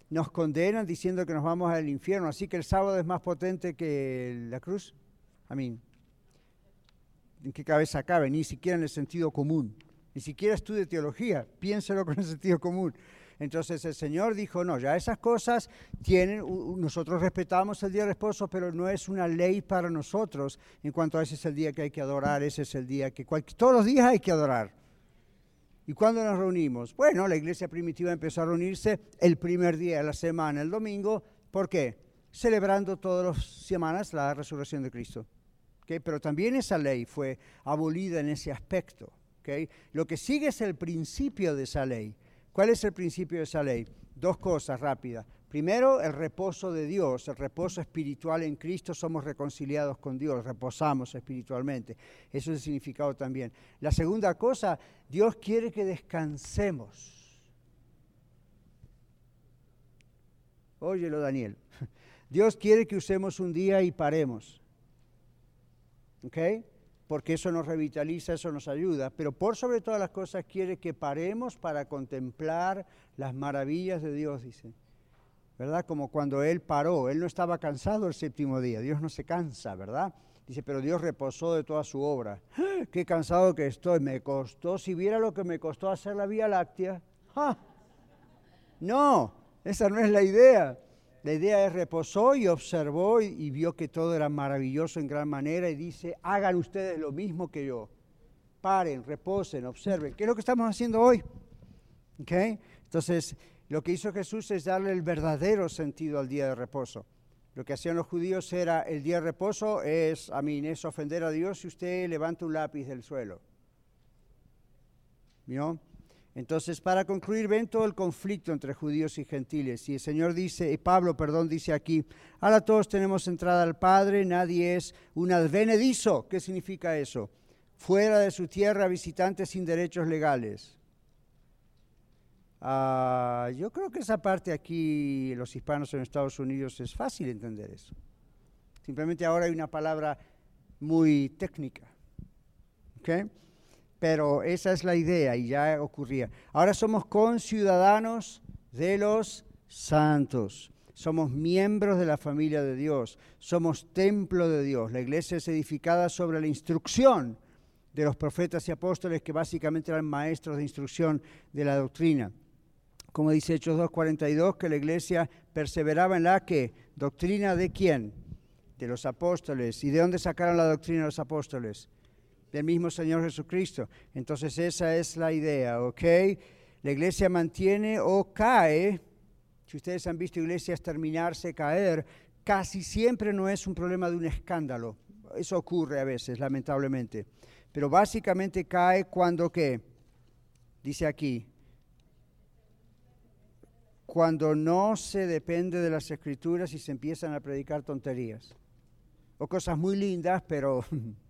Nos condenan diciendo que nos vamos al infierno, así que el sábado es más potente que la cruz. A mí, ¿en qué cabeza cabe? Ni siquiera en el sentido común. Ni siquiera estudie teología, piénselo con el sentido común. Entonces el Señor dijo, no, ya esas cosas tienen, nosotros respetamos el día de reposo, pero no es una ley para nosotros en cuanto a ese es el día que hay que adorar, ese es el día que todos los días hay que adorar. ¿Y cuándo nos reunimos? Bueno, la iglesia primitiva empezó a reunirse el primer día de la semana, el domingo. ¿Por qué? Celebrando todas las semanas la resurrección de Cristo. Pero también esa ley fue abolida en ese aspecto. Lo que sigue es el principio de esa ley. ¿Cuál es el principio de esa ley? Dos cosas rápidas. Primero, el reposo de Dios, el reposo espiritual en Cristo, somos reconciliados con Dios, reposamos espiritualmente. Eso es el significado también. La segunda cosa, Dios quiere que descansemos. Óyelo, Daniel. (laughs) Dios quiere que usemos un día y paremos. ¿Ok? Porque eso nos revitaliza, eso nos ayuda, pero por sobre todas las cosas quiere que paremos para contemplar las maravillas de Dios, dice. ¿Verdad? Como cuando Él paró, Él no estaba cansado el séptimo día, Dios no se cansa, ¿verdad? Dice, pero Dios reposó de toda su obra. ¡Ah! Qué cansado que estoy, me costó, si viera lo que me costó hacer la Vía Láctea. ¡Ah! No, esa no es la idea. La idea es reposó y observó y, vio que todo era maravilloso en gran manera y dice, hagan ustedes lo mismo que yo. Paren, reposen, observen. ¿Qué es lo que estamos haciendo hoy? ¿Okay? Entonces, lo que hizo Jesús es darle el verdadero sentido al día de reposo. Lo que hacían los judíos era, el día de reposo es, a mí, es ofender a Dios si usted levanta un lápiz del suelo. ¿Vio? Entonces, para concluir, ven todo el conflicto entre judíos y gentiles. Y el Señor dice, y Pablo, perdón, dice aquí, ahora todos tenemos entrada al Padre, nadie es un advenedizo. ¿Qué significa eso? Fuera de su tierra, visitante sin derechos legales. Ah, yo creo que esa parte aquí, los hispanos en Estados Unidos, es fácil entender eso. Simplemente ahora hay una palabra muy técnica. ¿Okay? Pero esa es la idea y ya ocurría. Ahora somos conciudadanos de los santos. Somos miembros de la familia de Dios, somos templo de Dios. La iglesia es edificada sobre la instrucción de los profetas y apóstoles que básicamente eran maestros de instrucción de la doctrina. Como dice Hechos 2.42, que la iglesia perseveraba en la que doctrina de quién? De los apóstoles. ¿Y de dónde sacaron la doctrina de los apóstoles? Del mismo Señor Jesucristo. Entonces esa es la idea, ¿ok? La iglesia mantiene o cae, si ustedes han visto iglesias terminarse, caer, casi siempre no es un problema de un escándalo. Eso ocurre a veces, lamentablemente. Pero básicamente cae cuando qué? Dice aquí, cuando no se depende de las escrituras y se empiezan a predicar tonterías. O cosas muy lindas, pero (laughs)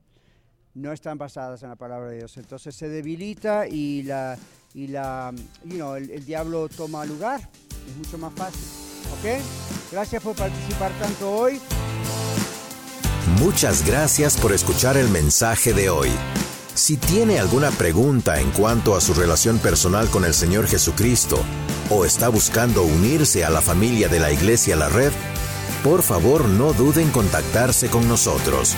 no están basadas en la palabra de Dios. Entonces se debilita y, la, y la, el, diablo toma lugar. Es mucho más fácil. ¿Ok? Gracias por participar tanto hoy. Muchas gracias por escuchar el mensaje de hoy. Si tiene alguna pregunta en cuanto a su relación personal con el Señor Jesucristo o está buscando unirse a la familia de la Iglesia La Red, por favor no duden en contactarse con nosotros.